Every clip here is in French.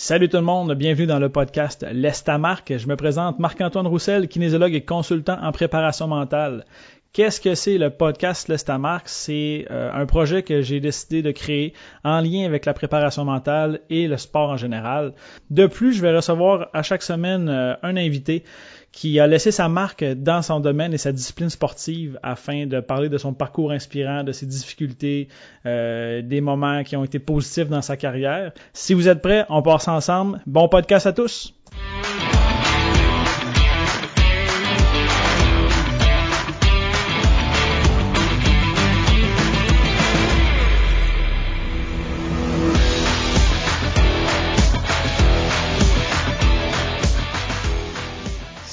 Salut tout le monde, bienvenue dans le podcast L'Estamarque. Je me présente Marc-Antoine Roussel, kinésiologue et consultant en préparation mentale. Qu'est-ce que c'est le podcast L'Estamarque? C'est euh, un projet que j'ai décidé de créer en lien avec la préparation mentale et le sport en général. De plus, je vais recevoir à chaque semaine euh, un invité qui a laissé sa marque dans son domaine et sa discipline sportive afin de parler de son parcours inspirant, de ses difficultés, euh, des moments qui ont été positifs dans sa carrière. Si vous êtes prêts, on passe ensemble. Bon podcast à tous!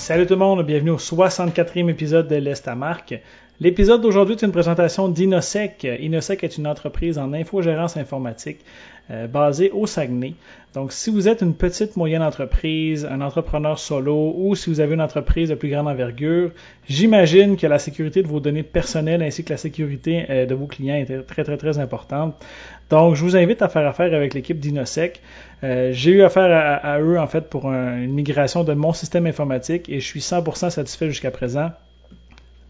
Salut tout le monde, bienvenue au 64e épisode de l'Est. L'épisode d'aujourd'hui est une présentation d'Inosec. Inosec est une entreprise en infogérance informatique euh, basée au Saguenay. Donc, si vous êtes une petite moyenne entreprise, un entrepreneur solo ou si vous avez une entreprise de plus grande envergure, j'imagine que la sécurité de vos données personnelles ainsi que la sécurité euh, de vos clients est très très très importante. Donc, je vous invite à faire affaire avec l'équipe d'Inosec. Euh, j'ai eu affaire à, eux en fait pour une migration de mon système informatique et je suis 100% satisfait jusqu'à présent.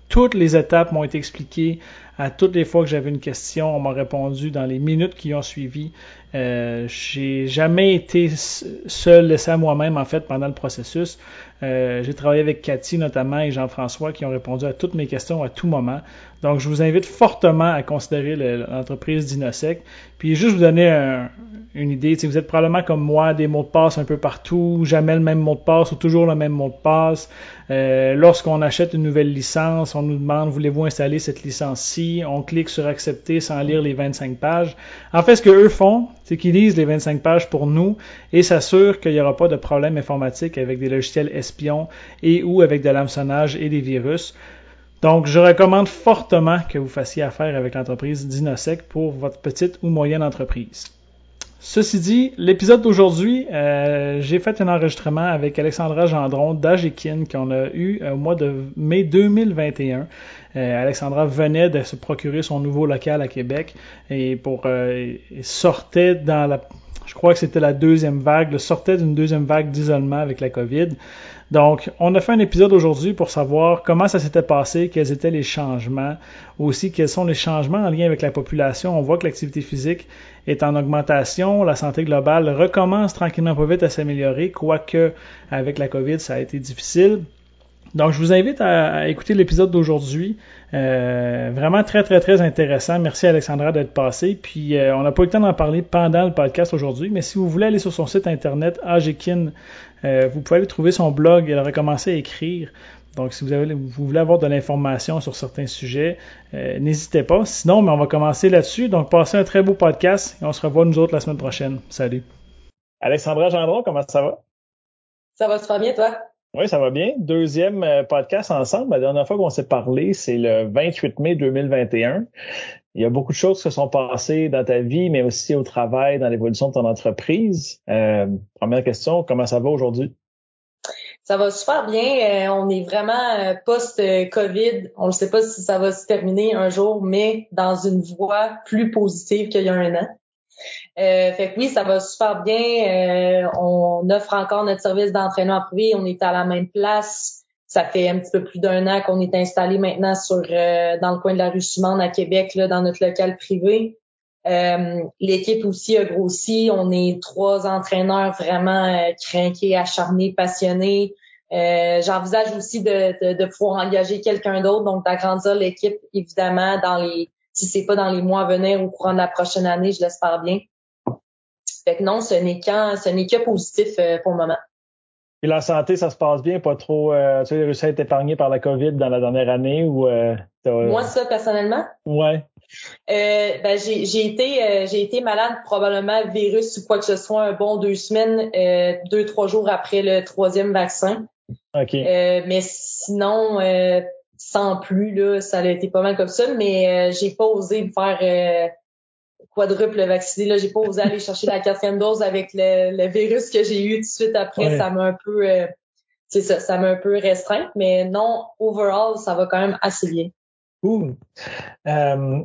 Toutes les étapes m'ont été expliquées. À toutes les fois que j'avais une question, on m'a répondu dans les minutes qui ont suivi. Euh, j'ai jamais été seul, laissé à moi-même en fait pendant le processus. Euh, j'ai travaillé avec Cathy notamment et Jean-François qui ont répondu à toutes mes questions à tout moment. Donc je vous invite fortement à considérer l'entreprise d'Inosec. Puis juste vous donner une idée, si vous êtes probablement comme moi, des mots de passe un peu partout, jamais le même mot de passe ou toujours le même mot de passe. Euh, lorsqu'on achète une nouvelle licence, on nous demande voulez-vous installer cette licence-ci, on clique sur accepter sans lire les 25 pages. En fait, ce que eux font, c'est qu'ils lisent les 25 pages pour nous et s'assurent qu'il n'y aura pas de problème informatique avec des logiciels espions et ou avec de l'hameçonnage et des virus. Donc, je recommande fortement que vous fassiez affaire avec l'entreprise Dinosec pour votre petite ou moyenne entreprise. Ceci dit, l'épisode d'aujourd'hui, euh, j'ai fait un enregistrement avec Alexandra Gendron d'Agekin qu'on a eu au mois de mai 2021. Euh, Alexandra venait de se procurer son nouveau local à Québec et euh, sortait dans la je crois que c'était la deuxième vague, sortait d'une deuxième vague d'isolement avec la COVID. Donc, on a fait un épisode aujourd'hui pour savoir comment ça s'était passé, quels étaient les changements, aussi quels sont les changements en lien avec la population. On voit que l'activité physique est en augmentation, la santé globale recommence tranquillement pas vite à s'améliorer, quoique avec la COVID, ça a été difficile. Donc, je vous invite à, écouter l'épisode d'aujourd'hui. Euh, vraiment très, très, très intéressant. Merci Alexandra d'être passée. Puis, euh, on n'a pas eu le temps d'en parler pendant le podcast aujourd'hui, mais si vous voulez aller sur son site internet, Agekin, euh, vous pouvez aller trouver son blog. Elle a recommencé à écrire. Donc, si vous, avez, vous voulez avoir de l'information sur certains sujets, n'hésitez pas. Sinon, mais on va commencer là-dessus. Donc, passez un très beau podcast et on se revoit nous autres la semaine prochaine. Salut. Alexandra Gendron, comment ça va? Ça va super bien, toi? Oui, ça va bien. Deuxième euh, podcast ensemble. La dernière fois qu'on s'est parlé, c'est le 28 mai 2021. Il y a beaucoup de choses qui se sont passées dans ta vie, mais aussi au travail, dans l'évolution de ton entreprise. Euh, première question, comment ça va aujourd'hui? Ça va super bien. Euh, on est vraiment post-COVID. On ne sait pas si ça va se terminer un jour, mais dans une voie plus positive qu'il y a un an. Euh, fait que oui, ça va super bien. Euh, on offre encore notre service d'entraînement privé. On est à la même place. Ça fait un petit peu plus d'un an qu'on est installé maintenant sur euh, dans le coin de la rue Sumande à Québec, là, dans notre local privé. L'équipe aussi a grossi. On est trois entraîneurs vraiment craqués, acharnés, passionnés. J'envisage aussi de, de, pouvoir engager quelqu'un d'autre, donc d'agrandir l'équipe évidemment dans les si c'est pas dans les mois à venir ou au courant de la prochaine année, je l'espère bien. Fait que non, ce n'est qu'un, ce n'est que positif euh, pour le moment. Et la santé, ça se passe bien, pas trop. Euh, tu as réussi à être épargné par la COVID dans la dernière année ou euh, Moi, ça personnellement? Ouais. Ben, j'ai, j'ai été j'ai été malade probablement virus ou quoi que ce soit un bon deux semaines, deux trois jours après le troisième vaccin. Ok. mais sinon sans plus là, ça a été pas mal comme ça. Mais j'ai pas osé me faire quadruple vacciné. Là, j'ai pas osé aller chercher la quatrième dose avec le, virus que j'ai eu tout de suite après. Ça m'a un peu, euh, c'est ça, ça m'a un peu restreint. Mais non, overall, ça va quand même assez bien. Cool. Euh,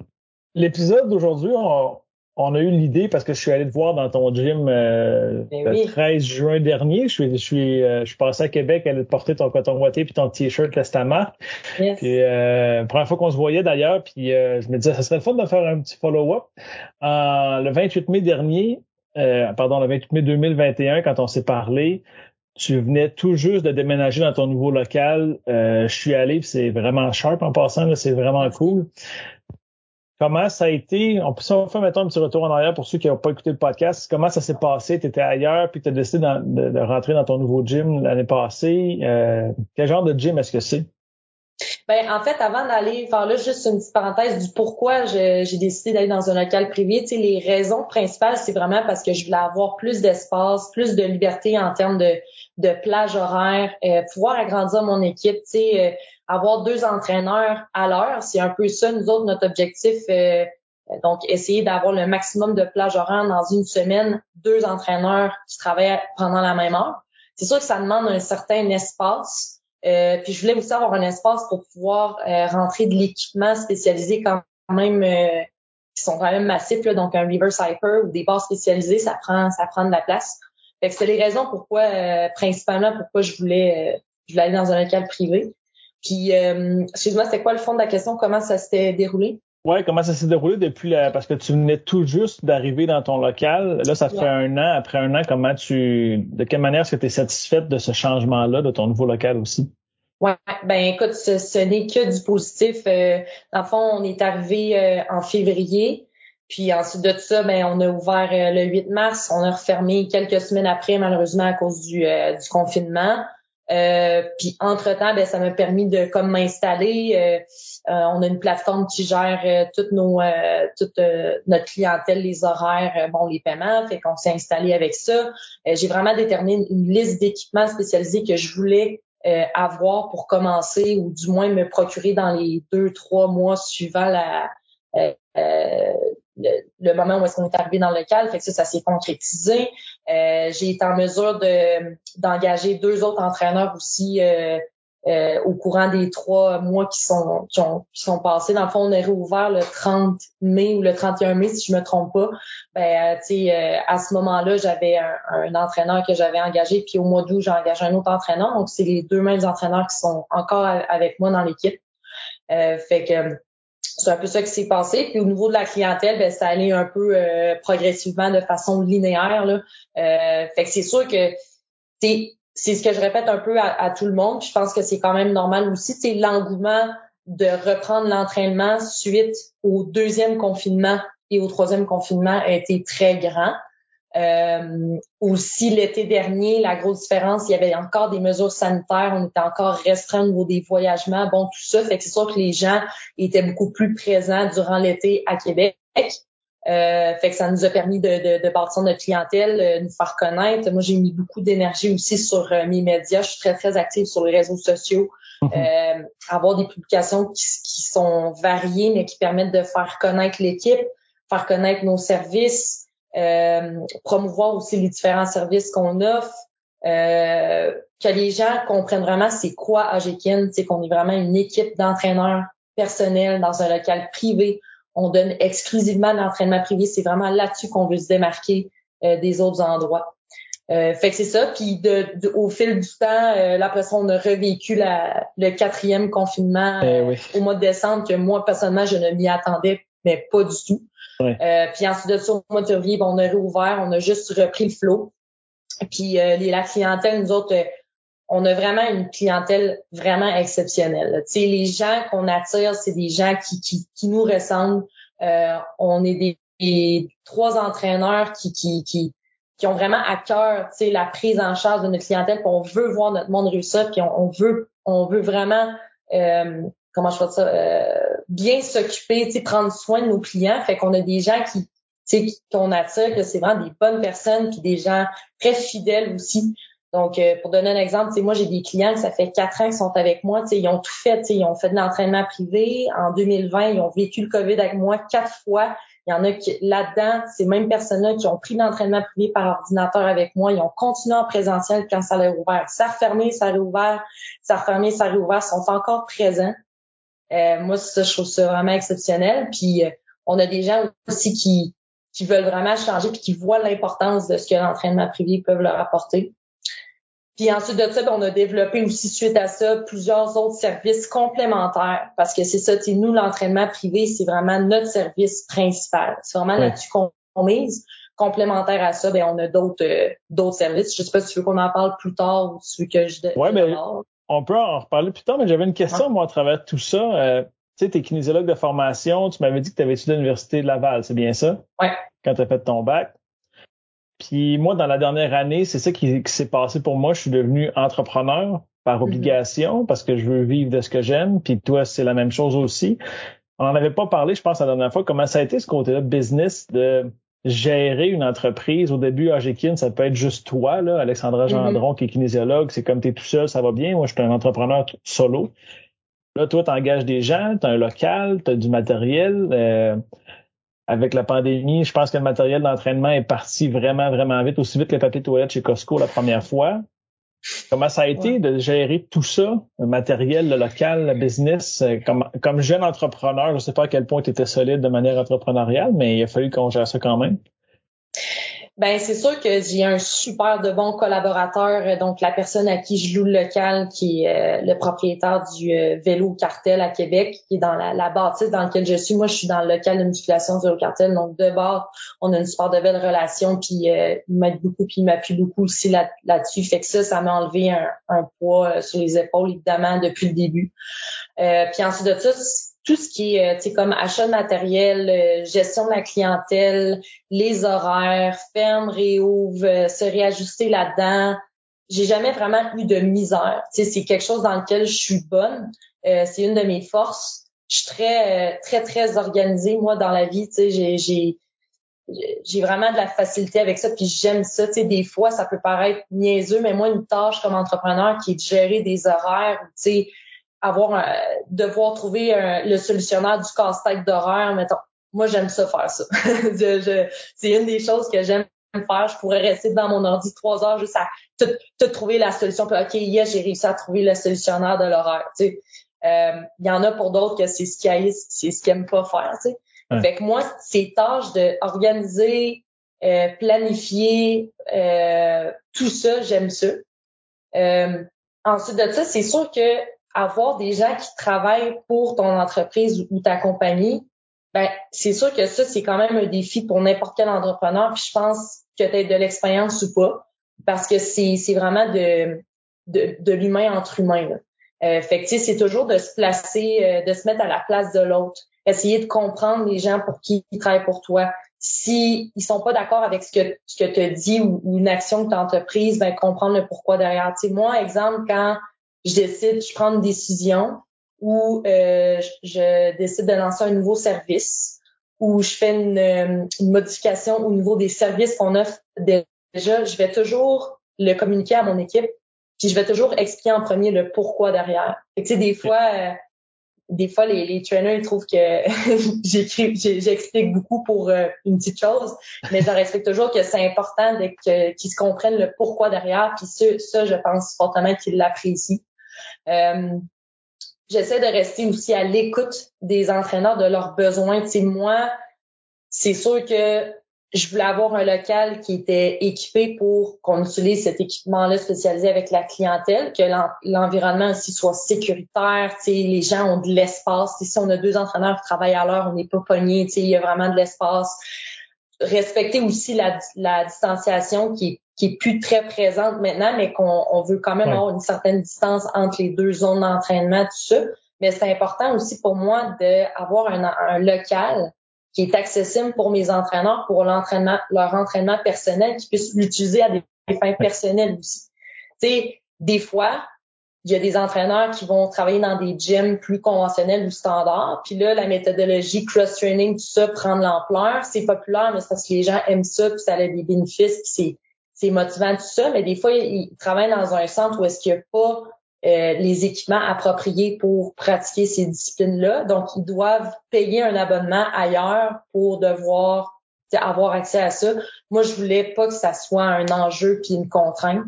l'épisode d'aujourd'hui, on, on a eu l'idée parce que je suis allé te voir dans ton gym euh, ben le 13 juin dernier. Je suis, je suis, euh, je suis passé à Québec, aller te porter ton coton ouaté puis ton t-shirt Lestama. Yes. Puis euh, première fois qu'on se voyait d'ailleurs, puis euh, je me disais ça serait le fun de faire un petit follow-up. le 28 mai dernier, pardon, le 28 mai 2021, quand on s'est parlé, tu venais tout juste de déménager dans ton nouveau local. je suis allé, c'est vraiment sharp en passant, c'est vraiment cool. Comment ça a été, on peut faire mettons un petit retour en arrière pour ceux qui n'ont pas écouté le podcast, comment ça s'est passé? Tu étais ailleurs, puis tu as décidé de, rentrer dans ton nouveau gym l'année passée. Euh, quel genre de gym est-ce que c'est? Ben, en fait, avant d'aller faire là, juste une petite parenthèse du pourquoi j'ai décidé d'aller dans un local privé. Tu les raisons principales, c'est vraiment parce que je voulais avoir plus d'espace, plus de liberté en termes de, de plage horaire, euh, pouvoir agrandir mon équipe. Tu sais, euh, avoir deux entraîneurs à l'heure, c'est un peu ça, nous autres, notre objectif. Euh, donc, essayer d'avoir le maximum de plage horaire dans une semaine, deux entraîneurs qui travaillent pendant la même heure. C'est sûr que ça demande un certain espace. Euh, puis je voulais aussi avoir un espace pour pouvoir euh, rentrer de l'équipement spécialisé quand même qui sont quand même massifs, là, donc un reverse hyper ou des barres spécialisées, ça prend ça prend de la place. Fait que c'est les raisons pourquoi principalement pourquoi je voulais je voulais aller dans un local privé. Puis, euh, excuse-moi, c'était quoi le fond de la question? Comment ça s'était déroulé? Oui, comment ça s'est déroulé depuis la... Parce que tu venais tout juste d'arriver dans ton local. Là, ça fait un an. Après un an, comment tu... De quelle manière est-ce que tu es satisfaite de ce changement-là, de ton nouveau local aussi? Ouais, ben écoute, ce, n'est que du positif. Euh, dans le fond, on est arrivé euh, en février. Puis ensuite de ça, ben on a ouvert euh, le 8 mars. On a refermé quelques semaines après, malheureusement, à cause du, du confinement. Euh, puis entre-temps, ben, ça m'a permis de comme m'installer. Euh, euh, on a une plateforme qui gère toutes nos toute notre clientèle, les horaires, bon, les paiements. Fait qu'on s'est installé avec ça. J'ai vraiment déterminé une liste d'équipements spécialisés que je voulais avoir pour commencer ou du moins me procurer dans les deux, trois mois suivant la, le, moment où est-ce qu'on est arrivé dans le local. Fait que ça, ça s'est concrétisé. Euh, j'ai été en mesure de d'engager deux autres entraîneurs aussi euh, euh, au courant des trois mois qui sont qui, ont, qui sont passés. Dans le fond, on est réouvert le 30 mai ou le 31 mai, si je me trompe pas. Ben, tu sais, à ce moment-là, j'avais un, entraîneur que j'avais engagé, puis au mois d'août, j'ai engagé un autre entraîneur. Donc, c'est les deux mêmes entraîneurs qui sont encore avec moi dans l'équipe. fait que c'est un peu ça qui s'est passé. Puis au niveau de la clientèle, ben, ça allait un peu euh, progressivement de façon linéaire. Là. Euh, fait que c'est sûr que c'est c'est ce que je répète un peu à, tout le monde. je pense que c'est quand même normal aussi. C'est l'engouement de reprendre l'entraînement suite au deuxième confinement et au troisième confinement a été très grand. Euh, aussi l'été dernier, la grosse différence, il y avait encore des mesures sanitaires, on était encore restreint au niveau des voyagements, bon tout ça, fait que c'est sûr que les gens étaient beaucoup plus présents durant l'été à Québec. Euh, fait que ça nous a permis de, de, de bâtir notre clientèle, euh, nous faire connaître. Moi, j'ai mis beaucoup d'énergie aussi sur euh, mes médias. Je suis très, très active sur les réseaux sociaux. Mhm. avoir des publications qui, qui, sont variées, mais qui permettent de faire connaître l'équipe, faire connaître nos services, euh, promouvoir aussi les différents services qu'on offre, euh, que les gens comprennent vraiment c'est quoi Agekin, c'est qu'on est vraiment une équipe d'entraîneurs personnels dans un local privé. On donne exclusivement l'entraînement privé. C'est vraiment là-dessus qu'on veut se démarquer euh, des autres endroits. Euh, fait que c'est ça. Puis de, au fil du temps, euh, là, après ça, on a revécu la, le quatrième confinement eh au mois de décembre que moi, personnellement, je ne m'y attendais, mais pas du tout. Euh, puis ensuite de ça, au mois de février, on a réouvert, on a juste repris le flot. Puis euh, la clientèle, nous autres, euh, on a vraiment une clientèle vraiment exceptionnelle. Tu sais, les gens qu'on attire, c'est des gens qui, qui, qui nous ressemblent. on est des, trois entraîneurs qui, qui, qui, qui ont vraiment à cœur, tu sais, la prise en charge de notre clientèle. Puis on veut voir notre monde réussir, puis on, veut, on veut vraiment comment je fais ça, euh, bien s'occuper, prendre soin de nos clients. Fait qu'on a des gens qui, qu'on attire, que c'est vraiment des bonnes personnes, puis des gens très fidèles aussi. Donc, euh, pour donner un exemple, moi, j'ai des clients ça fait quatre ans qu'ils sont avec moi. Ils ont tout fait. Ils ont fait de l'entraînement privé. En 2020, ils ont vécu le COVID avec moi quatre fois. Il y en a qui, là-dedans, ces mêmes personnes-là qui ont pris l'entraînement privé par ordinateur avec moi, ils ont continué en présentiel quand ça a ouvert. Ça a fermé, ça a réouvert, ça a fermé, ça a réouvert, sont encore présents. Euh, moi, ça, je trouve ça vraiment exceptionnel. Puis, euh, on a des gens aussi qui qui veulent vraiment changer puis qui voient l'importance de ce que l'entraînement privé peut leur apporter. Puis ensuite de ça, ben, on a développé aussi suite à ça plusieurs autres services complémentaires parce que c'est ça, nous, l'entraînement privé, c'est vraiment notre service principal. C'est vraiment là-dessus qu'on mise. Complémentaire à ça, ben, on a d'autres euh, d'autres services. Je sais pas si tu veux qu'on en parle plus tard ou si tu veux que je... Ouais, mais on peut en reparler plus tard, mais j'avais une question, moi, à travers tout ça. Euh, tu sais, t'es kinésiologue de formation, tu m'avais dit que tu avais étudié à l'Université de Laval, c'est bien ça? Ouais. Quand tu as fait ton bac. Puis moi, dans la dernière année, c'est ça qui, s'est passé pour moi. Je suis devenu entrepreneur par mm-hmm. obligation parce que je veux vivre de ce que j'aime. Puis toi, c'est la même chose aussi. On n'en avait pas parlé, je pense, la dernière fois. Comment ça a été ce côté-là, business, de gérer une entreprise. Au début, Agekin, ça peut être juste toi, là, Alexandra mm-hmm. Gendron, qui est kinésiologue. C'est comme tu es tout seul, ça va bien. Moi, je suis un entrepreneur solo. Là, toi, tu engages des gens, tu as un local, tu as du matériel. Euh, avec la pandémie, je pense que le matériel d'entraînement est parti vraiment, vraiment vite, aussi vite que le papier toilette chez Costco la première fois. Comment ça a été de gérer tout ça, le matériel, le local, le business, euh, comme, comme jeune entrepreneur, je ne sais pas à quel point tu étais solide de manière entrepreneuriale, mais il a fallu qu'on gère ça quand même. Ben c'est sûr que j'ai un super de bon collaborateur, euh, donc la personne à qui je loue le local, qui est euh, le propriétaire du euh, vélo cartel à Québec, qui est dans la, la, bâtisse dans laquelle je suis. Moi, je suis dans le local de musculation vélo cartel, donc de bord, on a une super de belle relation, puis il m'aide beaucoup, puis il m'appuie beaucoup aussi là, là-dessus. fait que ça, ça m'a enlevé un, un, poids sur les épaules, évidemment, depuis le début. puis ensuite de ça, tout ce qui est euh, comme achat de matériel, euh, gestion de la clientèle, les horaires, ferme, réouvre, euh, se réajuster là-dedans. J'ai jamais vraiment eu de misère. c'est quelque chose dans lequel je suis bonne. c'est une de mes forces. Je suis très, très, très organisée, moi, dans la vie. J'ai, vraiment de la facilité avec ça, puis j'aime ça. Tu des fois, ça peut paraître niaiseux, mais moi, une tâche comme entrepreneur qui est de gérer des horaires, tu avoir un, devoir trouver le solutionnaire du casse-tête d'horreur, mettons. Moi, j'aime ça faire ça. c'est une des choses que j'aime faire. Je pourrais rester dans mon ordi trois heures juste à tout, trouver la solution. Puis, OK, yes, j'ai réussi à trouver le solutionnaire de l'horreur. Tu sais. Euh, il y en a pour d'autres que c'est ce qu'ils c'est ce qu'ils aiment pas faire. Tu sais. Fait que moi, ces tâches de organiser, euh, planifier, euh, tout ça, j'aime ça. ensuite de ça, c'est sûr que avoir des gens qui travaillent pour ton entreprise ou ta compagnie, ben c'est sûr que ça, c'est quand même un défi pour n'importe quel entrepreneur. Puis je pense que tu de l'expérience ou pas, parce que c'est, c'est vraiment de, de, de l'humain entre humains. Là. Euh, fait que c'est toujours de se placer, euh, de se mettre à la place de l'autre, essayer de comprendre les gens pour qui ils travaillent pour toi. Si ils sont pas d'accord avec ce que ce que tu as dit ou, une action que tu as entreprise, ben comprendre le pourquoi derrière. Sais, moi, exemple, quand je décide, je prends une décision ou euh, je décide de lancer un nouveau service ou je fais une, euh, une modification au niveau des services qu'on offre déjà, je vais toujours le communiquer à mon équipe, puis je vais toujours expliquer en premier le pourquoi derrière. tu sais, des fois, euh, des fois les, les trainers ils trouvent que j'écris, j'explique beaucoup pour une petite chose, mais je respecte toujours que c'est important qu'ils se comprennent le pourquoi derrière. Puis ça, ça je pense fortement qu'ils l'apprécient. Euh, j'essaie de rester aussi à l'écoute des entraîneurs, de leurs besoins. Tu moi, c'est sûr que je voulais avoir un local qui était équipé pour qu'on utilise cet équipement-là spécialisé avec la clientèle, que l'environnement aussi soit sécuritaire, les gens ont de l'espace. Si on a deux entraîneurs qui travaillent à l'heure, on n'est pas pognés, il y a vraiment de l'espace. Respecter aussi la, la distanciation qui est qui est plus très présente maintenant, mais qu'on on veut quand même avoir une certaine distance entre les deux zones d'entraînement, tout ça. Mais c'est important aussi pour moi d'avoir un, un local qui est accessible pour mes entraîneurs, pour l'entraînement, leur entraînement personnel, qui puissent l'utiliser à des fins personnelles aussi. Tu sais, des fois, il y a des entraîneurs qui vont travailler dans des gyms plus conventionnels ou standards. Puis là, la méthodologie cross-training, tout ça prend de l'ampleur. C'est populaire, mais c'est parce que les gens aiment ça, puis ça a des bénéfices, puis c'est motivant tout ça, mais des fois, ils travaillent dans un centre où est-ce qu'il n'y a pas euh, les équipements appropriés pour pratiquer ces disciplines-là. Donc, ils doivent payer un abonnement ailleurs pour devoir avoir accès à ça. Moi, je voulais pas que ça soit un enjeu puis une contrainte.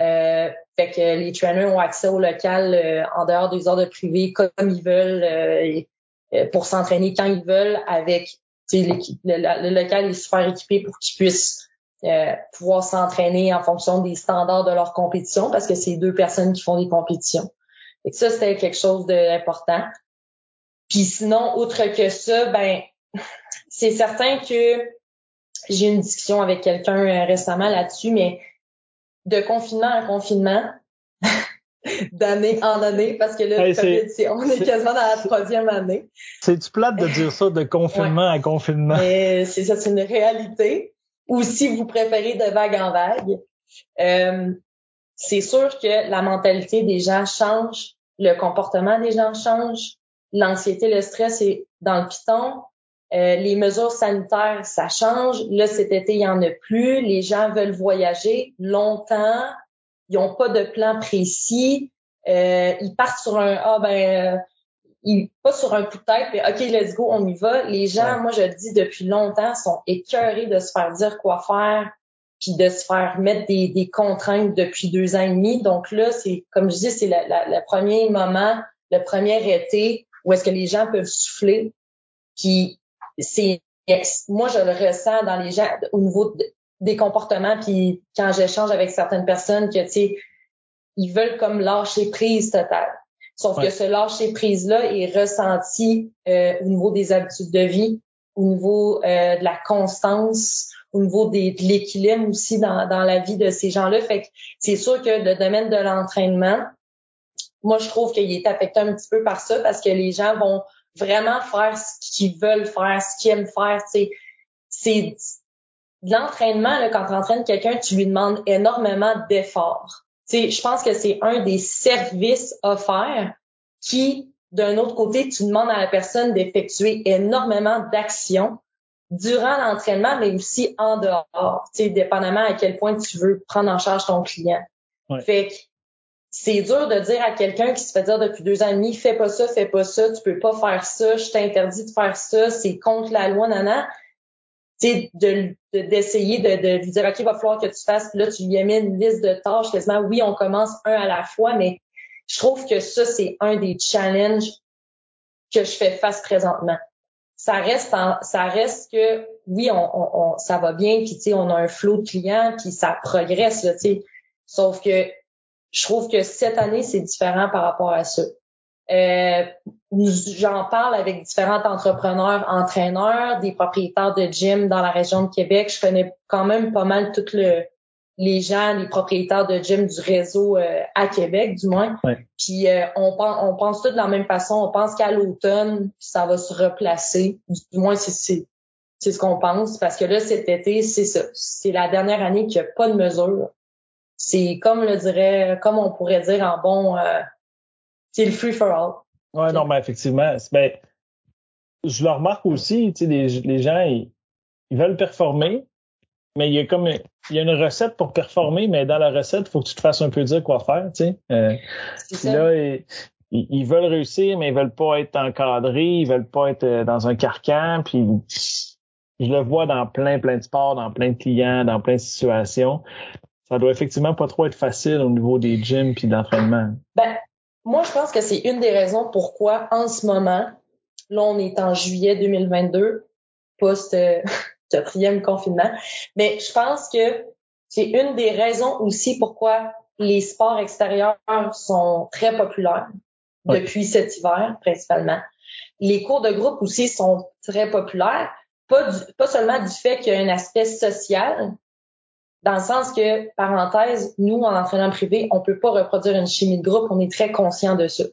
Euh, fait que les trainers ont accès au local euh, en dehors des heures de privé comme ils veulent pour s'entraîner quand ils veulent avec le, local est super équipé pour qu'ils puissent euh, pouvoir s'entraîner en fonction des standards de leur compétition parce que c'est deux personnes qui font des compétitions. Et ça, c'était quelque chose d'important. Puis sinon, outre que ça, ben c'est certain que j'ai eu une discussion avec quelqu'un euh, récemment là-dessus, mais de confinement en confinement, d'année en année, parce que là, on est quasiment dans la troisième année. C'est-tu plate de dire ça, de confinement à confinement? C'est ça, c'est une réalité. Ou si vous préférez de vague en vague, euh, c'est sûr que la mentalité des gens change, le comportement des gens change, l'anxiété, le stress est dans le piton, euh, les mesures sanitaires, ça change. Là, cet été, il n'y en a plus. Les gens veulent voyager longtemps. Ils n'ont pas de plan précis. Euh, ils partent sur un ah ben ils pas sur un coup de tête, mais OK, let's go, on y va. Les gens, moi je le dis depuis longtemps, sont écœurés de se faire dire quoi faire, puis de se faire mettre des, des contraintes depuis deux ans et demi. Donc là, c'est comme je dis, c'est le premier moment, le premier été où est-ce que les gens peuvent souffler. Puis c'est moi je le ressens dans les gens au niveau des comportements puis quand j'échange avec certaines personnes que tu sais ils veulent comme lâcher prise totale. Sauf que ce lâcher prise là est ressenti euh, au niveau des habitudes de vie, au niveau euh, de la constance, au niveau des, de l'équilibre aussi dans, dans la vie de ces gens-là. Fait que c'est sûr que le domaine de l'entraînement, moi je trouve qu'il est affecté un petit peu par ça parce que les gens vont vraiment faire ce qu'ils veulent faire, ce qu'ils aiment faire. C'est l'entraînement, quand tu entraînes quelqu'un, tu lui demandes énormément d'efforts. Je pense que c'est un des services offerts qui, d'un autre côté, tu demandes à la personne d'effectuer énormément d'actions durant l'entraînement, mais aussi en dehors, dépendamment à quel point tu veux prendre en charge ton client. Fait que c'est dur de dire à quelqu'un qui se fait dire depuis deux ans et demi, fais pas ça, fais pas ça, tu peux pas faire ça, je t'interdis de faire ça, c'est contre la loi, nana. De d'essayer de, de, lui dire, OK, il va falloir que tu fasses, là, tu lui mis une liste de tâches quasiment. Oui, on commence un à la fois, mais je trouve que ça, c'est un des challenges que je fais face présentement. Ça reste ça reste que oui, on, on, ça va bien, puis tu sais, on a un flot de clients, puis ça progresse, là, tu sais. Sauf que je trouve que cette année, c'est différent par rapport à ça. Euh, J'en parle avec différents entrepreneurs, entraîneurs, des propriétaires de gym dans la région de Québec. Je connais quand même pas mal tous le, les gens, les propriétaires de gym du réseau euh, à Québec, du moins. Puis euh, on, pense, on pense tous de la même façon. On pense qu'à l'automne, ça va se replacer. Du moins, c'est c'est ce qu'on pense. Parce que là, cet été, c'est ça. C'est la dernière année qu'il n'y a pas de mesure c'est comme le dirait, comme on pourrait dire en bon, euh, c'est le free for all. Ouais, non, mais effectivement, ben, je le remarque aussi, tu sais, les, les gens, ils, veulent performer, mais il y a comme il y a une recette pour performer, mais dans la recette, il faut que tu te fasses un peu dire quoi faire, tu sais. Euh, là, ils, ils, veulent réussir, mais ils veulent pas être encadrés, ils veulent pas être euh, dans un carcan, puis je le vois dans plein, plein de sports, dans plein de clients, dans plein de situations ça doit effectivement pas trop être facile au niveau des gyms puis d'entraînement. Ben, moi, je pense que c'est une des raisons pourquoi, en ce moment, là, on est en juillet 2022, post euh, quatrième confinement, mais je pense que c'est une des raisons aussi pourquoi les sports extérieurs sont très populaires depuis cet hiver, principalement. Les cours de groupe aussi sont très populaires, pas, pas seulement du fait qu'il y a un aspect social, dans le sens que, parenthèse, nous, en entraînement privé, on peut pas reproduire une chimie de groupe, on est très conscient de ça.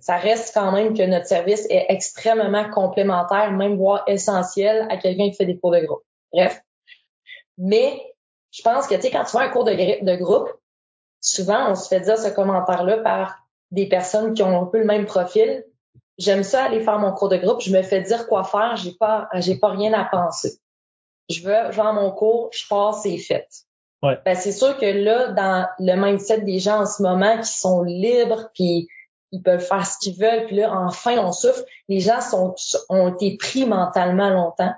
Ça reste quand même que notre service est extrêmement complémentaire, même voire essentiel à quelqu'un qui fait des cours de groupe. Bref. Mais je pense que, tu sais, quand tu fais un cours de, de groupe, souvent, on se fait dire ce commentaire-là par des personnes qui ont un peu le même profil. J'aime ça aller faire mon cours de groupe, je me fais dire quoi faire, j'ai pas, j'ai pas rien à penser je veux, genre mon cours, je passe, c'est fait. Ouais. Ben, c'est sûr que là, dans le mindset des gens en ce moment qui sont libres, puis ils peuvent faire ce qu'ils veulent, puis là, enfin, on souffre. Les gens sont, ont été pris mentalement longtemps.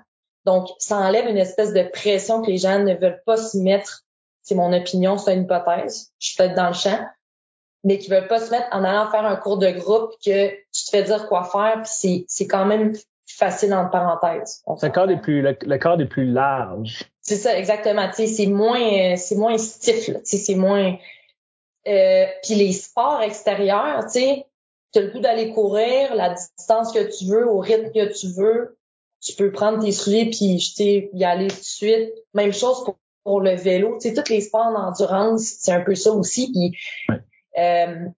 Donc, ça enlève une espèce de pression que les gens ne veulent pas se mettre. C'est mon opinion, c'est une hypothèse. Je suis peut-être dans le champ. Mais qui veulent pas se mettre en allant faire un cours de groupe que tu te fais dire quoi faire, puis c'est, c'est quand même facile entre parenthèses. Le cadre est plus, le, cadre est plus large. C'est ça, exactement. Tu sais, c'est moins, c'est moins stiff, Tu sais, c'est moins, euh, puis les sports extérieurs, tu sais, as le goût d'aller courir, la distance que tu veux, au rythme que tu veux, tu peux prendre tes souliers puis jeter, y aller tout de suite. Même chose pour, pour le vélo. Tu sais, tous les sports d'endurance, c'est un peu ça aussi. Puis, euh,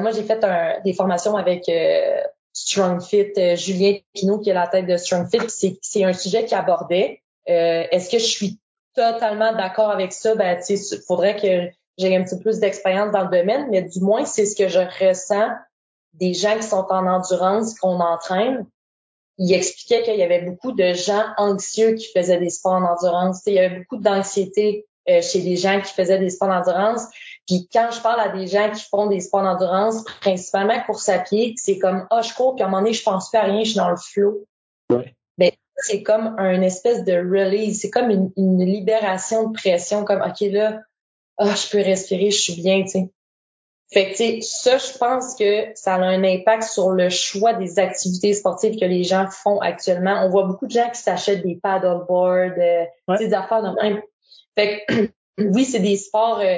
moi, j'ai fait un, des formations avec euh, Strong Fit, euh, Julien Pinault, qui est la tête de Strong Fit. C'est un sujet qui abordait. Euh, est-ce que je suis totalement d'accord avec ça? Ben, tu sais, faudrait que j'ai un petit peu plus d'expérience dans le domaine, mais du moins, c'est ce que je ressens des gens qui sont en endurance, qu'on entraîne. Il expliquait qu'il y avait beaucoup de gens anxieux qui faisaient des sports en endurance. il y avait beaucoup d'anxiété euh, chez les gens qui faisaient des sports d'endurance. Puis quand je parle à des gens qui font des sports d'endurance, principalement course à pied, c'est comme ah oh, je cours puis à un moment donné je pense pas à rien, je suis dans le flow. Ouais. Ben, c'est comme un espèce de release, c'est comme une, une libération de pression, comme ok là ah, je peux respirer, je suis bien, tu sais. Fait que, tu sais, ça, je pense que ça a un impact sur le choix des activités sportives que les gens font actuellement. On voit beaucoup de gens qui s'achètent des paddleboards, euh, des affaires de même. Fait que, oui, c'est des sports euh,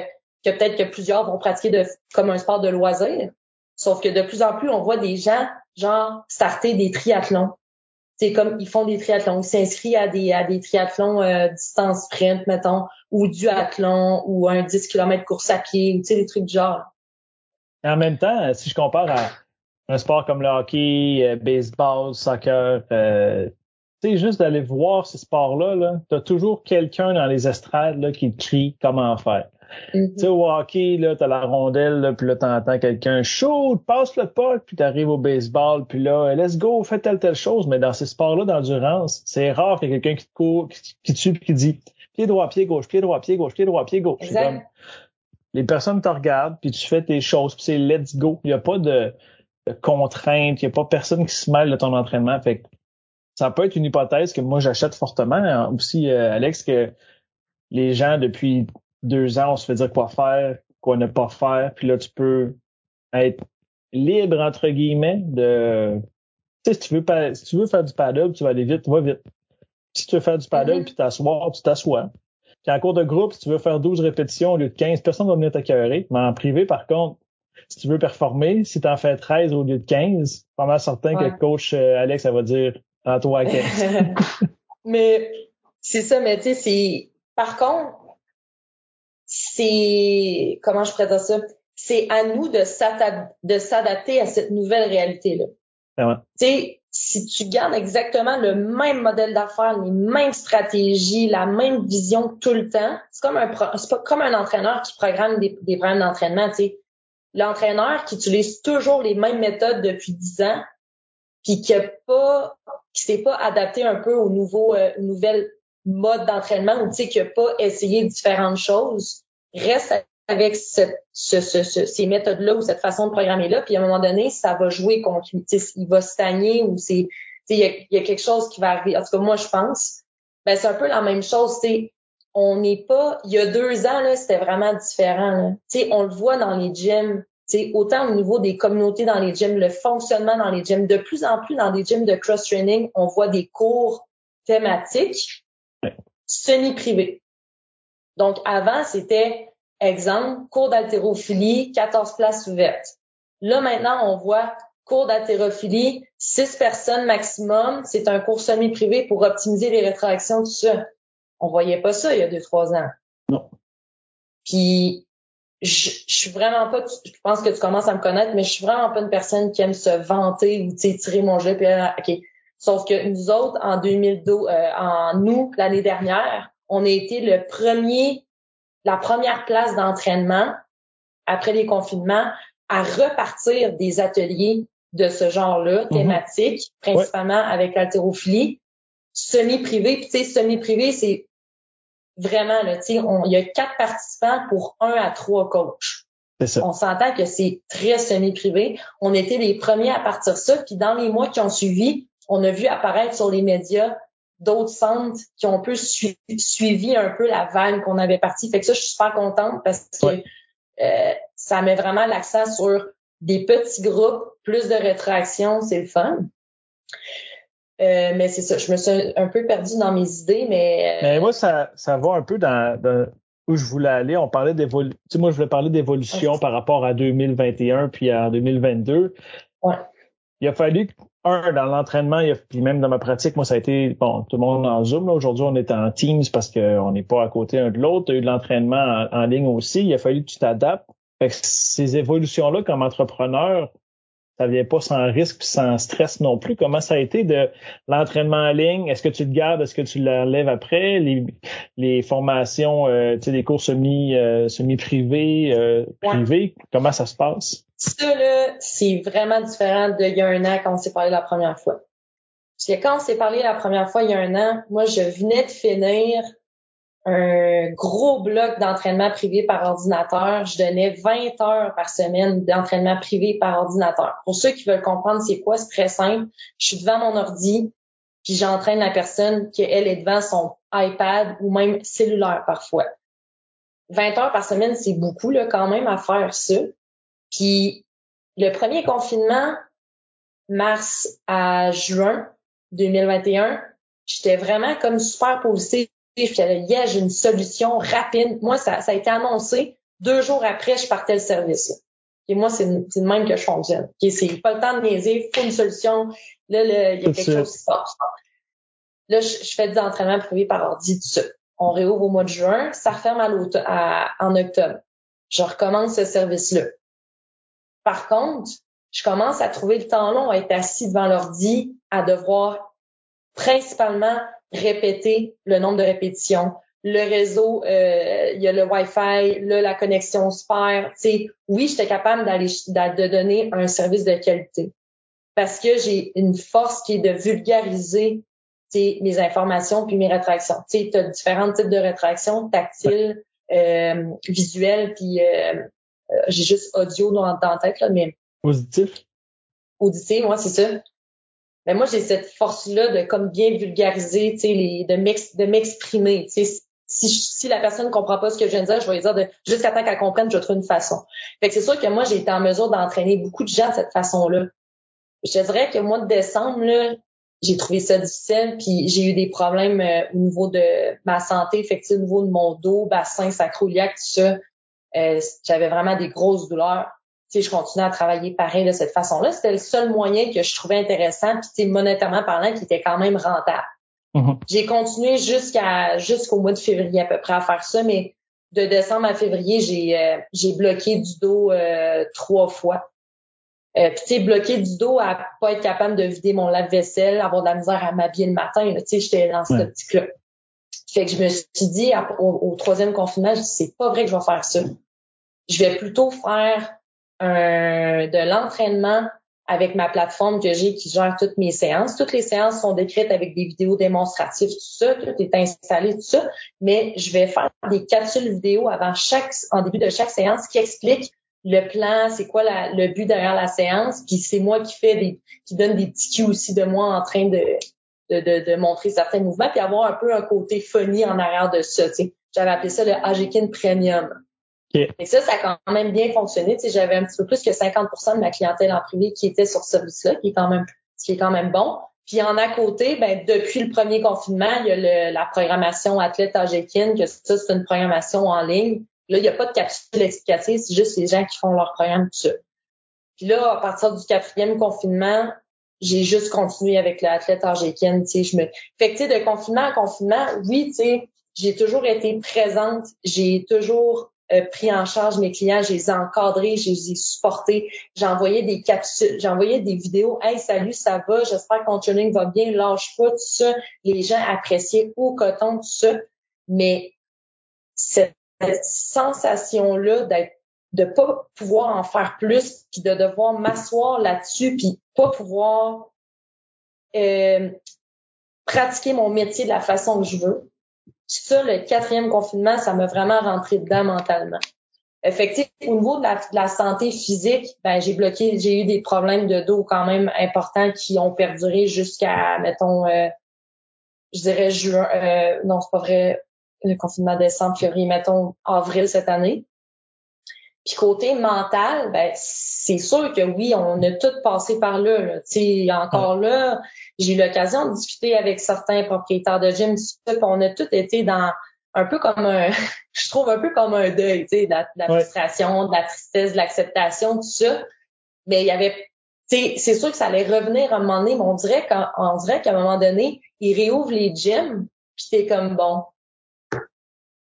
peut-être que plusieurs vont pratiquer comme un sport de loisir. Sauf que de plus en plus, on voit des gens, genre, starter des triathlons c'est comme ils font des triathlons, ils s'inscrivent à des triathlons euh, distance sprint mettons ou duathlon ou un 10 km course à pied ou tu sais des trucs du genre. Et en même temps, si je compare à un sport comme le hockey, euh, baseball, soccer, euh, tu juste d'aller voir ces sports-là, là, tu as toujours quelqu'un dans les estrades là, qui te crie comment faire. Tu sais, au hockey, là, t'as la rondelle, là, puis là, t'entends quelqu'un chaud, passe le pas, puis t'arrives au baseball, puis là, let's go, fais telle, telle chose. Mais dans ces sports-là d'endurance, c'est rare qu'il y ait quelqu'un qui te court, qui, qui tue, puis qui dit pied droit, pied gauche, pied droit, pied gauche, pied droit, pied gauche. Comme, les personnes te regardent, puis tu fais tes choses, puis c'est let's go. Il n'y a pas de, de contraintes, il n'y a pas personne qui se mêle de ton entraînement. Fait que ça peut être une hypothèse que moi j'achète fortement. Hein, aussi, euh, Alex, que les gens depuis deux ans, on se fait dire quoi faire, quoi ne pas faire, puis là, tu peux être libre, entre guillemets, de... Tu sais, si tu veux, si tu veux faire du paddle, tu vas aller vite, tu vas vite. Si tu veux faire du paddle, mm-hmm. puis t'asseoir, tu t'assois. Puis en cours de groupe, si tu veux faire 12 répétitions au lieu de 15, personne va venir t'accueillir. Mais en privé, par contre, si tu veux performer, si tu en fais 13 au lieu de 15, pas mal certain que le coach euh, Alex, ça va dire en toi à 15. mais c'est ça, mais tu sais, c'est... Par contre, c'est comment je présente ça? C'est à nous de s'adapter à cette nouvelle réalité là ah tu sais si tu gardes exactement le même modèle d'affaires les mêmes stratégies la même vision tout le temps c'est comme un c'est pas comme un entraîneur qui programme des, des programmes d'entraînement tu sais. L'entraîneur qui utilise toujours les mêmes méthodes depuis dix ans puis qui a pas qui s'est pas adapté un peu aux nouveaux euh, aux nouvelles mode d'entraînement ou tu sais qui a pas essayé différentes choses reste avec ce, ce, ce, ces méthodes-là ou cette façon de programmer-là, puis à un moment donné, ça va jouer contre lui. Il va stagner ou c'est il y a, quelque chose qui va arriver. En tout cas, moi, je pense. Ben, c'est un peu la même chose. T'sais, on n'est pas. Il y a deux ans, là, c'était vraiment différent. Là. On le voit dans les gyms. T'sais, autant au niveau des communautés dans les gyms, le fonctionnement dans les gyms. De plus en plus dans des gyms de cross-training, on voit des cours thématiques semi-privés. Donc, avant, c'était, exemple, cours d'haltérophilie, 14 places ouvertes. Là, maintenant, on voit cours d'haltérophilie, 6 personnes maximum. C'est un cours semi-privé pour optimiser les rétractions, tout ça. On voyait pas ça il y a deux, trois ans. Non. Puis, je, je suis vraiment pas, je pense que tu commences à me connaître, mais je suis vraiment pas une personne qui aime se vanter ou tirer mon jeu. Puis, euh, ok. Sauf que nous autres, en 2012, euh, en août l'année dernière, on a été le premier, la première place d'entraînement après les confinements à repartir des ateliers de ce genre-là, mhm. thématiques, principalement avec l'haltérophilie, semi-privé. Puis tu sais, semi-privé, c'est vraiment, là, tu sais, il y a quatre participants pour un à trois coachs. On s'entend que c'est très semi-privé. On était les premiers à partir ça. Puis dans les mois qui ont suivi, on a vu apparaître sur les médias d'autres centres qui ont un peu suivi un peu la vague qu'on avait partie. Fait que ça, je suis super contente parce que euh, ça met vraiment l'accent sur des petits groupes, plus de rétraction, c'est le fun. Euh, mais c'est ça, je me suis un peu perdue dans mes idées, mais... Euh, mais moi, ça, ça va un peu dans, où je voulais aller. On parlait d'évolution. Tu sais, moi, je voulais parler d'évolution par rapport à 2021 puis à 2022. Ouais. Il a fallu, un, dans l'entraînement, puis même dans ma pratique, moi, ça a été, bon, tout le monde en Zoom. Aujourd'hui, on est en Teams parce qu'on n'est pas à côté un de l'autre. Tu as eu de l'entraînement en, ligne aussi. Il a fallu que tu t'adaptes. ces évolutions-là, comme entrepreneur, ça vient pas sans risque puis sans stress non plus. Comment ça a été de l'entraînement en ligne? Est-ce que tu le gardes? Est-ce que tu l'enlèves après? Les, les formations, euh, tu sais, des cours semi, euh, semi-privés, euh, privés, comment ça se passe? Ça, là, c'est vraiment différent d'il y a un an quand on s'est parlé la première fois. Parce que quand on s'est parlé la première fois il y a un an, moi, je venais de finir un gros bloc d'entraînement privé par ordinateur. Je donnais 20 heures par semaine d'entraînement privé par ordinateur. Pour ceux qui veulent comprendre c'est quoi, c'est très simple. Je suis devant mon ordi, puis j'entraîne la personne qui elle est devant son iPad ou même cellulaire parfois. 20 heures par semaine, c'est beaucoup là quand même à faire ça. Puis le premier confinement, mars à juin 2021, j'étais vraiment comme super positive elle yeah, j'ai une solution rapide. Moi, ça, ça a été annoncé. Deux jours après, je partais le service. Et moi, c'est le même que je fonctionne. Okay, c'est pas le temps de niaiser, faut une solution. Là, il y a quelque chose qui se passe. Là, je, fais des entraînements privés par ordi, tout ça. On réouvre au mois de juin, ça referme à en octobre. Je recommence ce service-là. Par contre, je commence à trouver le temps long à être assis devant l'ordi, à devoir principalement répéter le nombre de répétitions. Le réseau, euh, il y a le Wi-Fi, là, la connexion se perd. oui, j'étais capable d'aller de donner un service de qualité parce que j'ai une force qui est de vulgariser mes informations puis mes rétractions. Tu as différents types de rétractions, tactiles, euh, visuelles, puis euh, euh, j'ai juste audio dans, dans la tête, là, mais... Auditif? Auditif, moi, c'est ça. Mais moi, j'ai cette force-là de comme bien vulgariser, tu sais, les, de m'exprimer. Tu sais, si, si la personne ne comprend pas ce que je viens de dire, je vais lui dire de, jusqu'à temps qu'elle comprenne, je trouve une façon. Fait que c'est sûr que moi, j'ai été en mesure d'entraîner beaucoup de gens de cette façon-là. Je te dirais que mois de décembre, là, j'ai trouvé ça difficile, puis j'ai eu des problèmes euh, au niveau de ma santé, effectivement, au niveau de mon dos, bassin, sacro-iliaque, tout ça. Euh, j'avais vraiment des grosses douleurs sais, je continuais à travailler pareil de cette façon-là. C'était le seul moyen que je trouvais intéressant, puis monétairement parlant, qui était quand même rentable. Mm-hmm. J'ai continué jusqu'à jusqu'au mois de février à peu près à faire ça, mais de décembre à février, j'ai euh, j'ai bloqué du dos euh, trois fois. Euh, puis tu sais, bloqué du dos à pas être capable de vider mon lave-vaisselle, avoir de la misère à m'habiller le matin. Tu sais, j'étais dans cette optique-là. Fait que je me suis dit au, troisième confinement, je c'est pas vrai que je vais faire ça. Je vais plutôt faire de l'entraînement avec ma plateforme que j'ai qui gère toutes mes séances. Toutes les séances sont décrites avec des vidéos démonstratives, tout ça, tout est installé, tout ça. Mais je vais faire des capsules vidéo avant chaque, en début de chaque séance qui expliquent le plan, c'est quoi le but derrière la séance, puis c'est moi qui fais des, qui donne des petits cues aussi de moi en train de, de, de, montrer certains mouvements, puis avoir un peu un côté funny en arrière de ça. J'avais appelé ça le Agekin Premium. Et ça, ça a quand même bien fonctionné. Tu j'avais un petit peu plus que 50% de ma clientèle en privé qui était sur ce service-là, qui est quand même, qui est quand même bon. Puis en à côté, ben, depuis le premier confinement, il y a la programmation Athlète Agekin, que ça, c'est une programmation en ligne. Là, il n'y a pas de capsule explicative, c'est juste les gens qui font leur programme tout ça. Puis là, à partir du quatrième confinement, j'ai juste continué avec l'athlète Argekin, tu sais, je me, fait que, tu sais, de confinement à confinement, oui, tu sais, j'ai toujours été présente, j'ai toujours euh, pris en charge mes clients, je les ai encadrés, je les ai supportés, j'ai envoyé des capsules, j'ai envoyé des vidéos, hey salut, ça va, j'espère que ton training va bien, lâche pas, tout ça. Les gens appréciaient au coton, tout ça. Mais cette sensation-là d'être de pas pouvoir en faire plus, puis de devoir m'asseoir là-dessus, puis pas pouvoir euh, pratiquer mon métier de la façon que je veux, ça, le quatrième confinement, ça m'a vraiment rentré dedans mentalement. Effectivement, au niveau de la, santé physique, ben j'ai bloqué, j'ai eu des problèmes de dos quand même importants qui ont perduré jusqu'à, mettons, euh, je dirais juin, euh, non c'est pas vrai, le confinement décembre, février, mettons avril cette année. Puis côté mental, ben c'est sûr que oui, on a tout passé par là. là. encore là, j'ai eu l'occasion de discuter avec certains propriétaires de gym, on a tous été dans un peu comme un, je trouve un peu comme un deuil, tu sais, de la, frustration, de la tristesse, de l'acceptation, tout ça. Mais il y avait, c'est sûr que ça allait revenir à un moment donné, mais on dirait qu'on dirait qu'à un moment donné, ils réouvrent les gyms, puis t'es comme bon,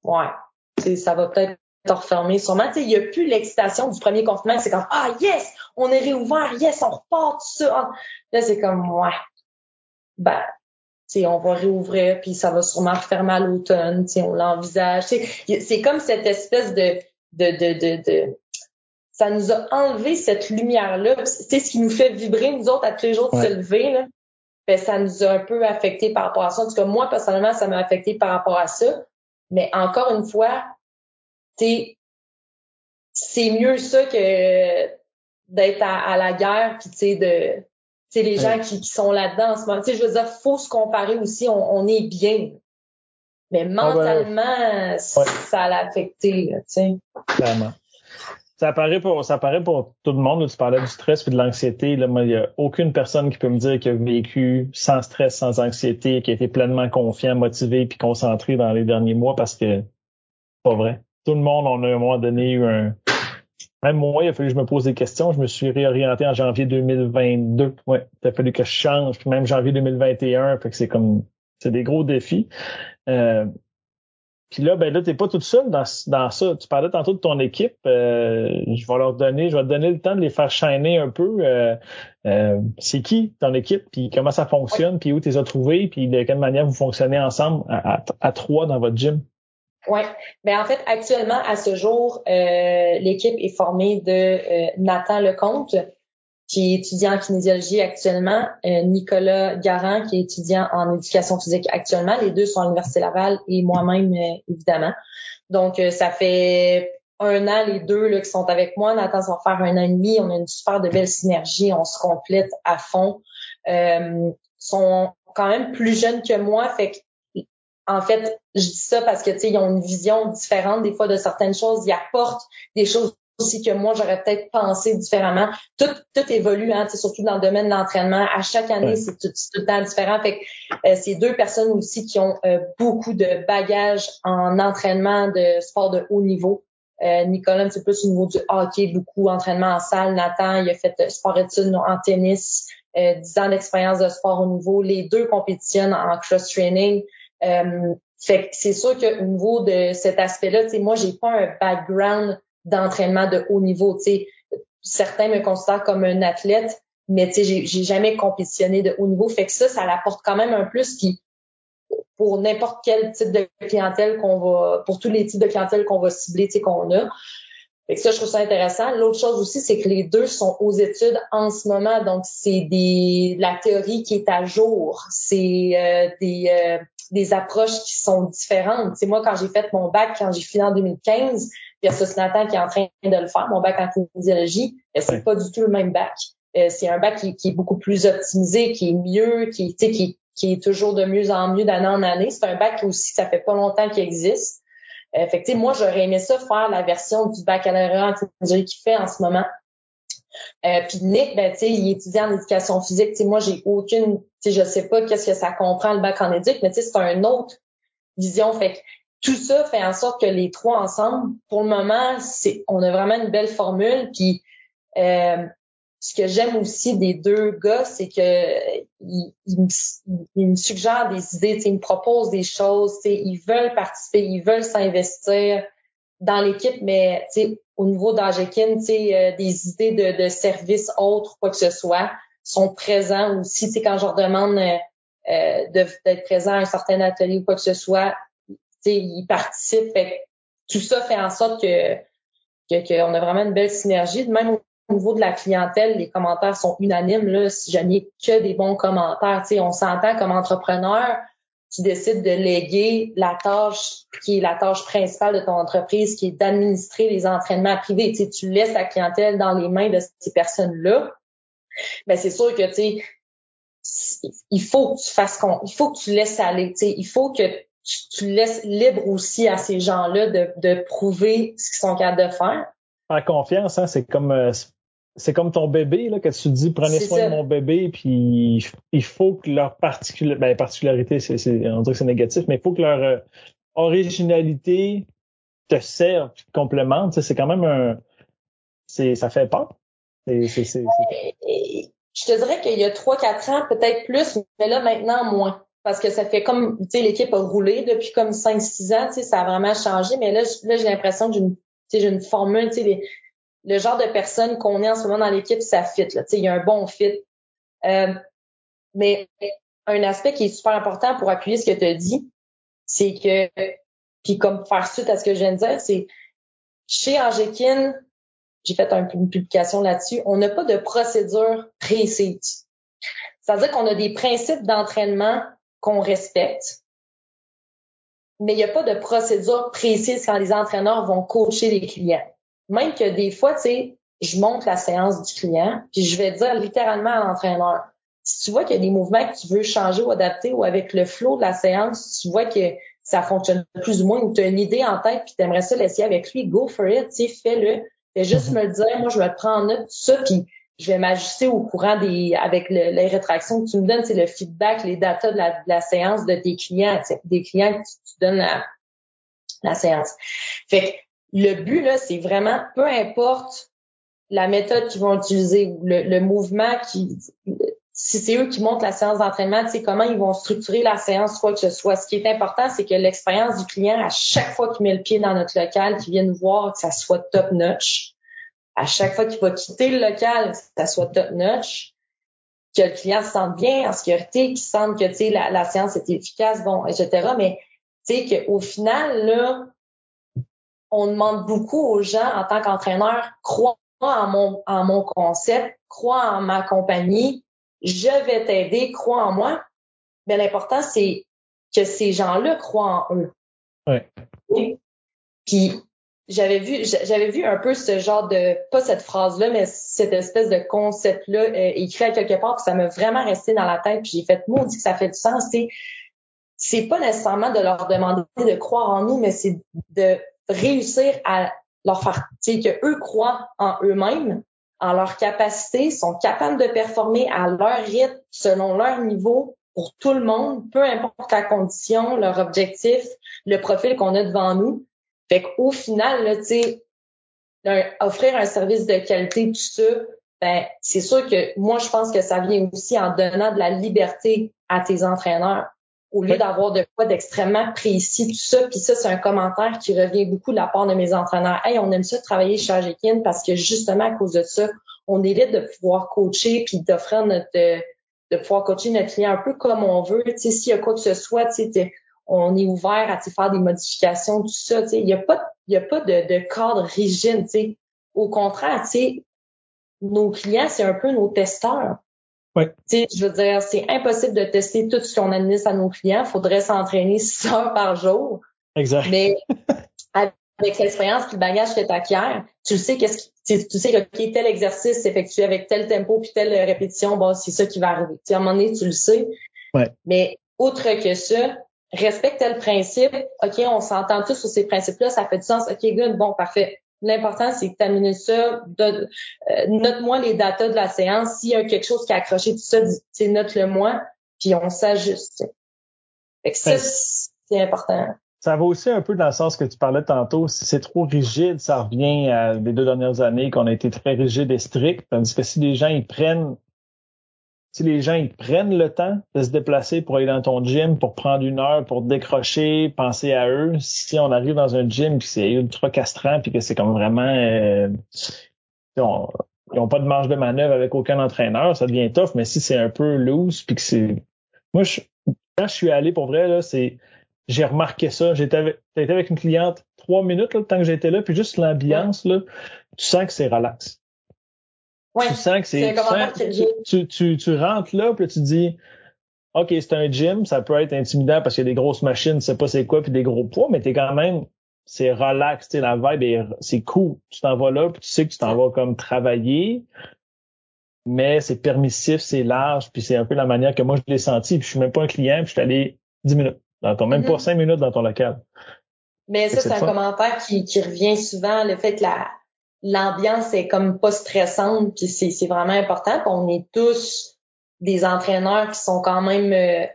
ouais, ça va peut-être refermer sûrement. Il n'y a plus l'excitation du premier confinement. C'est comme Ah yes, on est réouvert, yes, on repart tout ça. Là, c'est comme ouais. Ben, on va réouvrir, puis ça va sûrement refermer à l'automne, on l'envisage. C'est comme cette espèce de, de, de, de, de ça nous a enlevé cette lumière-là. C'est ce qui nous fait vibrer, nous autres, à tous les jours de se lever. Là. Ben, ça nous a un peu affecté par rapport à ça. En tout cas, moi, personnellement, ça m'a affecté par rapport à ça. Mais encore une fois, c'est mieux ça que d'être à, la guerre, puis tu sais, les gens qui, sont là-dedans en ce moment. Tu sais, je veux dire, faut se comparer aussi, on, est bien. Mais ah, mentalement, ça l'a affecté, tu sais. Clairement. Ça apparaît pour ça pour tout le monde. Tu parlais du stress et de l'anxiété. Là, il n'y a aucune personne qui peut me dire qu'il a vécu sans stress, sans anxiété, qui a été pleinement confiant, motivé puis concentré dans les derniers mois parce que pas vrai. Tout le monde, on a à un moment donné eu un. Même moi, il a fallu que je me pose des questions. Je me suis réorienté en janvier 2022. Ouais, il a fallu que je change. Puis même janvier 2021. Fait que c'est comme c'est des gros défis. Euh, puis là, ben là, t'es pas toute seule dans, dans ça. Tu parlais tantôt de ton équipe. Euh, je vais leur donner, je vais te donner le temps de les faire chaîner un peu. Euh, euh, c'est qui ton équipe, puis comment ça fonctionne, puis où tu les as trouvés, puis de quelle manière vous fonctionnez ensemble à, trois dans votre gym? Oui. Ben en fait, actuellement, à ce jour, l'équipe est formée de Nathan Lecomte, qui est étudiant en kinésiologie actuellement, euh, Nicolas Garant, qui est étudiant en éducation physique actuellement. Les deux sont à l'Université Laval et moi-même, euh, évidemment. Donc, euh, ça fait un an, les deux là, qui sont avec moi. Nathan, ça va faire un an et demi. On a une super de belle synergie. On se complète à fond. Euh, sont quand même plus jeunes que moi. Fait que, en fait, je dis ça parce que, tu sais, ils ont une vision différente des fois de certaines choses. Ils apportent des choses aussi que moi j'aurais peut-être pensé différemment. Tout, tout évolue, hein, surtout dans le domaine de l'entraînement. À chaque année, c'est tout, le temps différent. Fait que, euh, c'est deux personnes aussi qui ont euh, beaucoup de bagages en entraînement de sport de haut niveau. Euh, Nicolas, c'est plus au niveau du hockey, beaucoup entraînement en salle. Nathan, il a fait euh, sport études en tennis, euh, 10 ans d'expérience de sport au niveau. Les deux compétitionnent en cross-training. Fait que c'est sûr qu'au niveau de cet aspect-là, moi, j'ai pas un background d'entraînement de haut niveau. Certains me considèrent comme un athlète, mais j'ai, j'ai jamais compétitionné de haut niveau. Fait que ça, ça apporte quand même un plus qui, pour n'importe quel type de clientèle qu'on va, pour tous les types de clientèle qu'on va cibler, qu'on a. Fait que ça, je trouve ça intéressant. L'autre chose aussi, c'est que les deux sont aux études en ce moment, donc c'est des la théorie qui est à jour, c'est euh, des euh, des approches qui sont différentes. C'est moi quand j'ai fait mon bac, quand j'ai fini en 2015, versus Nathan qui est en train de le faire, mon bac en kinésiologie, euh, c'est pas du tout le même bac. Euh, c'est un bac qui, est beaucoup plus optimisé, qui est mieux, qui, qui, qui est toujours de mieux en mieux d'année en année. C'est un bac aussi, ça fait pas longtemps qu'il existe. Euh, fait que, moi, j'aurais aimé ça faire la version du baccalauréat en kinésiologie qu'il fait en ce moment. Euh, puis Nick, ben, tu sais, il étudie en éducation physique. Tu sais, moi, j'ai aucune, tu sais, je sais pas qu'est-ce que ça comprend le bac en éduc, mais tu sais, c'est une autre vision. Fait que tout ça fait en sorte que les trois ensemble, pour le moment, c'est on a vraiment une belle formule. Puis euh, ce que j'aime aussi des deux gars, c'est que ils, me, suggèrent des idées, ils me proposent des choses, ils veulent participer, ils veulent s'investir dans l'équipe, mais au niveau d'Agekin, euh, des idées de, de services autres, quoi que ce soit, sont présents aussi. Quand je leur demande euh, euh d'être présent à un certain atelier ou quoi que ce soit, ils participent. tout ça fait en sorte que qu'on a vraiment une belle synergie. Même au niveau de la clientèle, les commentaires sont unanimes. Là, si je n'ai que des bons commentaires, on s'entend comme entrepreneur, tu décides de léguer la tâche qui est la tâche principale de ton entreprise, qui est d'administrer les entraînements privés. Tu, tu laisses la clientèle dans les mains de ces personnes-là. Ben c'est sûr que tu il faut que tu fasses il faut que tu laisses aller. Tu il faut que tu, laisses libre aussi à ces gens-là de, de prouver ce qu'ils sont capables de faire. En confiance, hein, c'est comme euh, c'est comme ton bébé, là, que tu te dis, prenez soin de mon bébé, puis il faut que leur particularité, ben, particularité, c'est, on dirait que c'est négatif, mais il faut que leur euh, originalité te serve, te complémente. C'est quand même un, c'est, ça fait peur. C'est, je te dirais qu'il y a 3-4 ans, peut-être plus, mais là, maintenant, moins. Parce que ça fait comme, tu sais, l'équipe a roulé depuis comme 5-6 ans, tu sais, ça a vraiment changé, mais là, là j'ai l'impression que j'ai une, j'ai une formule, tu sais, le genre de personne qu'on est en ce moment dans l'équipe, ça fit. Là. Il y a un bon fit. Euh, mais un aspect qui est super important pour appuyer ce que tu as dit, c'est que, puis comme faire suite à ce que je viens de dire, c'est chez Angekin, j'ai fait une publication là-dessus, on n'a pas de procédure précise. C'est-à-dire qu'on a des principes d'entraînement qu'on respecte, mais il n'y a pas de procédure précise quand les entraîneurs vont coacher les clients. Même que des fois, tu sais, je monte la séance du client, puis je vais dire littéralement à l'entraîneur, si tu vois qu'il y a des mouvements que tu veux changer ou adapter, ou avec le flow de la séance, tu vois que ça fonctionne plus ou moins, ou tu as une idée en tête, puis tu aimerais ça l'essayer avec lui, go for it, tu sais, fais-le. Fais juste mm-hmm. me le dire, moi je vais te prendre en note tout ça, puis je vais m'ajuster au courant des avec les rétractions que tu me donnes, c'est le feedback, les datas de la, séance de tes clients, des clients que tu, tu donnes la, la séance. Fait que le but, là, c'est vraiment, peu importe la méthode qu'ils vont utiliser le, mouvement qui, si c'est eux qui montent la séance d'entraînement, tu comment ils vont structurer la séance, quoi que ce soit. Ce qui est important, c'est que l'expérience du client, à chaque fois qu'il met le pied dans notre local, qu'il vient nous voir, que ça soit top notch. À chaque fois qu'il va quitter le local, que ça soit top notch. Que le client se sente bien, en sécurité, qu'il sente que, tu sais, la, la séance est efficace, bon, etc. Mais, tu sais, qu'au final, là, on demande beaucoup aux gens en tant qu'entraîneur, crois en mon, en mon concept, crois en ma compagnie, je vais t'aider, crois en moi. Mais l'important, c'est que ces gens-là croient en eux. Ouais. Puis j'avais vu, j'avais vu un peu ce genre de, pas cette phrase-là, mais cette espèce de concept-là euh, écrit à quelque part, puis ça m'a vraiment resté dans la tête, puis j'ai fait, moi, on dit que ça fait du sens, c'est, c'est pas nécessairement de leur demander de croire en nous, mais c'est de réussir à leur faire, tu sais, que eux croient en eux-mêmes, en leur capacité, sont capables de performer à leur rythme, selon leur niveau, pour tout le monde, peu importe la condition, leur objectif, le profil qu'on a devant nous. Fait qu'au final, là, tu sais, offrir un service de qualité, tout ça, ben, c'est sûr que moi, je pense que ça vient aussi en donnant de la liberté à tes entraîneurs au lieu d'avoir de quoi d'extrêmement précis, tout ça. Puis ça, c'est un commentaire qui revient beaucoup de la part de mes entraîneurs. Hey, on aime ça travailler chez Agekin parce que justement, à cause de ça, on évite de pouvoir coacher puis d'offrir notre de pouvoir coacher notre client un peu comme on veut. Tu sais, s'il y a quoi que ce soit, tu sais, on est ouvert à faire des modifications, tout ça. Tu sais, il n'y a pas, il y a pas de, de cadre rigide. Tu sais. Au contraire, tu sais, nos clients, c'est un peu nos testeurs. Je veux dire, c'est impossible de tester tout ce qu'on administre à nos clients. Il faudrait s'entraîner six heures par jour. Exact. Mais avec l'expérience et le bagage que tu acquiers, tu sais qu'est-ce qui, tu sais que tel exercice s'effectue avec tel tempo puis telle répétition, bon, c'est ça qui va arriver. à un moment donné, tu le sais. Ouais. Mais outre que ça, respecte le principe. OK, on s'entend tous sur ces principes-là, ça fait du sens. OK, good, bon, parfait. L'important, c'est que tu amènes ça, euh, note-moi les datas de la séance. S'il y a quelque chose qui a accroché tout ça, note-le-moi, puis on s'ajuste. Fait que ça, c'est important. Ça va aussi un peu dans le sens que tu parlais tantôt. Si c'est trop rigide, ça revient à les deux dernières années qu'on a été très rigide et strict. Tandis que si les gens ils prennent si les gens ils prennent le temps de se déplacer pour aller dans ton gym, pour prendre une heure, pour décrocher, penser à eux, si on arrive dans un gym qui c'est ultra castrant puis que c'est comme vraiment euh, ils ont pas de marge de manœuvre avec aucun entraîneur, ça devient tough, mais si c'est un peu loose puis que c'est moi quand je suis allé pour vrai c'est j'ai remarqué ça, j'étais avec, avec une cliente trois minutes le temps que j'étais là, puis juste l'ambiance là, tu sens que c'est relax. Tu sens que c'est. Tu, tu, tu, rentres là, puis tu dis OK, c'est un gym, ça peut être intimidant parce qu'il y a des grosses machines, tu sais pas c'est quoi, puis des gros poids, mais t'es quand même. C'est relax, tu sais, la vibe c'est cool. Tu t'en vas là, puis tu sais que tu t'en vas comme travailler, mais c'est permissif, c'est large, puis c'est un peu la manière que moi je l'ai senti, puis je suis même pas un client, puis je suis allé 10 minutes. Dans ton, même pas mm-hmm. cinq minutes dans ton local. Mais ça, c'est un commentaire qui, qui revient souvent, le fait que la, l'ambiance est comme pas stressante, puis c'est, c'est vraiment important. on est tous des entraîneurs qui sont quand même, euh,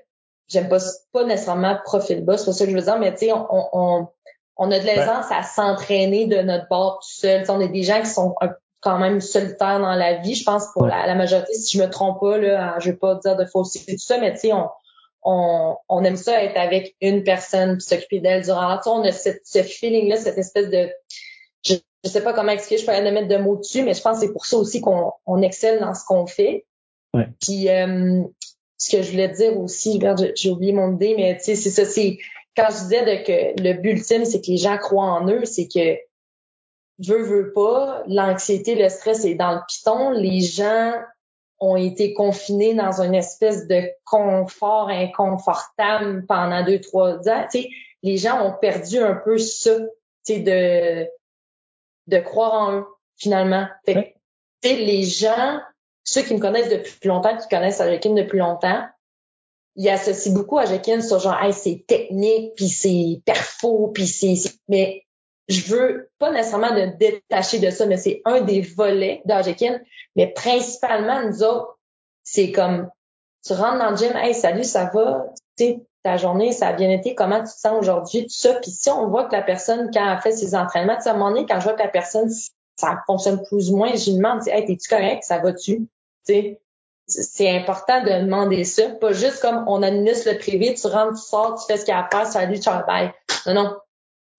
j'aime pas pas nécessairement profil bas, c'est pas ça que je veux dire, mais tu sais, on, on, on a de l'aisance à s'entraîner de notre bord tout seul. on est des gens qui sont quand même solitaires dans la vie, je pense pour la, majorité, si je me trompe pas, là, je vais pas dire de fausseté tout ça, mais tu sais, on, on, on, aime ça être avec une personne puis s'occuper d'elle durant la on a cette, ce feeling là cette espèce de je, je sais pas comment expliquer je rien mettre de mots dessus mais je pense que c'est pour ça aussi qu'on on excelle dans ce qu'on fait ouais. puis euh, ce que je voulais dire aussi j'ai oublié mon idée mais tu sais c'est ça c'est quand je disais de que le but ultime c'est que les gens croient en eux c'est que veut veut pas l'anxiété le stress est dans le piton les gens ont été confinés dans une espèce de confort inconfortable pendant deux, trois ans. sais, les gens ont perdu un peu ça, de, de croire en eux, finalement. Fait, les gens, ceux qui me connaissent depuis longtemps, qui connaissent Ajekin depuis longtemps, ils associent beaucoup Ajekin sur genre, hey, c'est technique, puis c'est perfo, puis c'est... Mais je veux pas nécessairement me détacher de ça, mais c'est un des volets d'Ajekin. Mais principalement, nous autres, c'est comme tu rentres dans le gym, hey, salut, ça va? Tu sais, ta journée, ça a bien été, comment tu te sens aujourd'hui, tout ça? Puis si on voit que la personne, quand elle fait ses entraînements, tu sais, à un moment donné, quand je vois que la personne, ça fonctionne plus ou moins, je lui demande, hey, t'es-tu correct? Ça va-tu? Tu c'est important de demander ça. Pas juste comme on administre le privé, tu rentres, tu sors, tu fais ce qu'il y a à faire, salut, ciao, bye. Non, non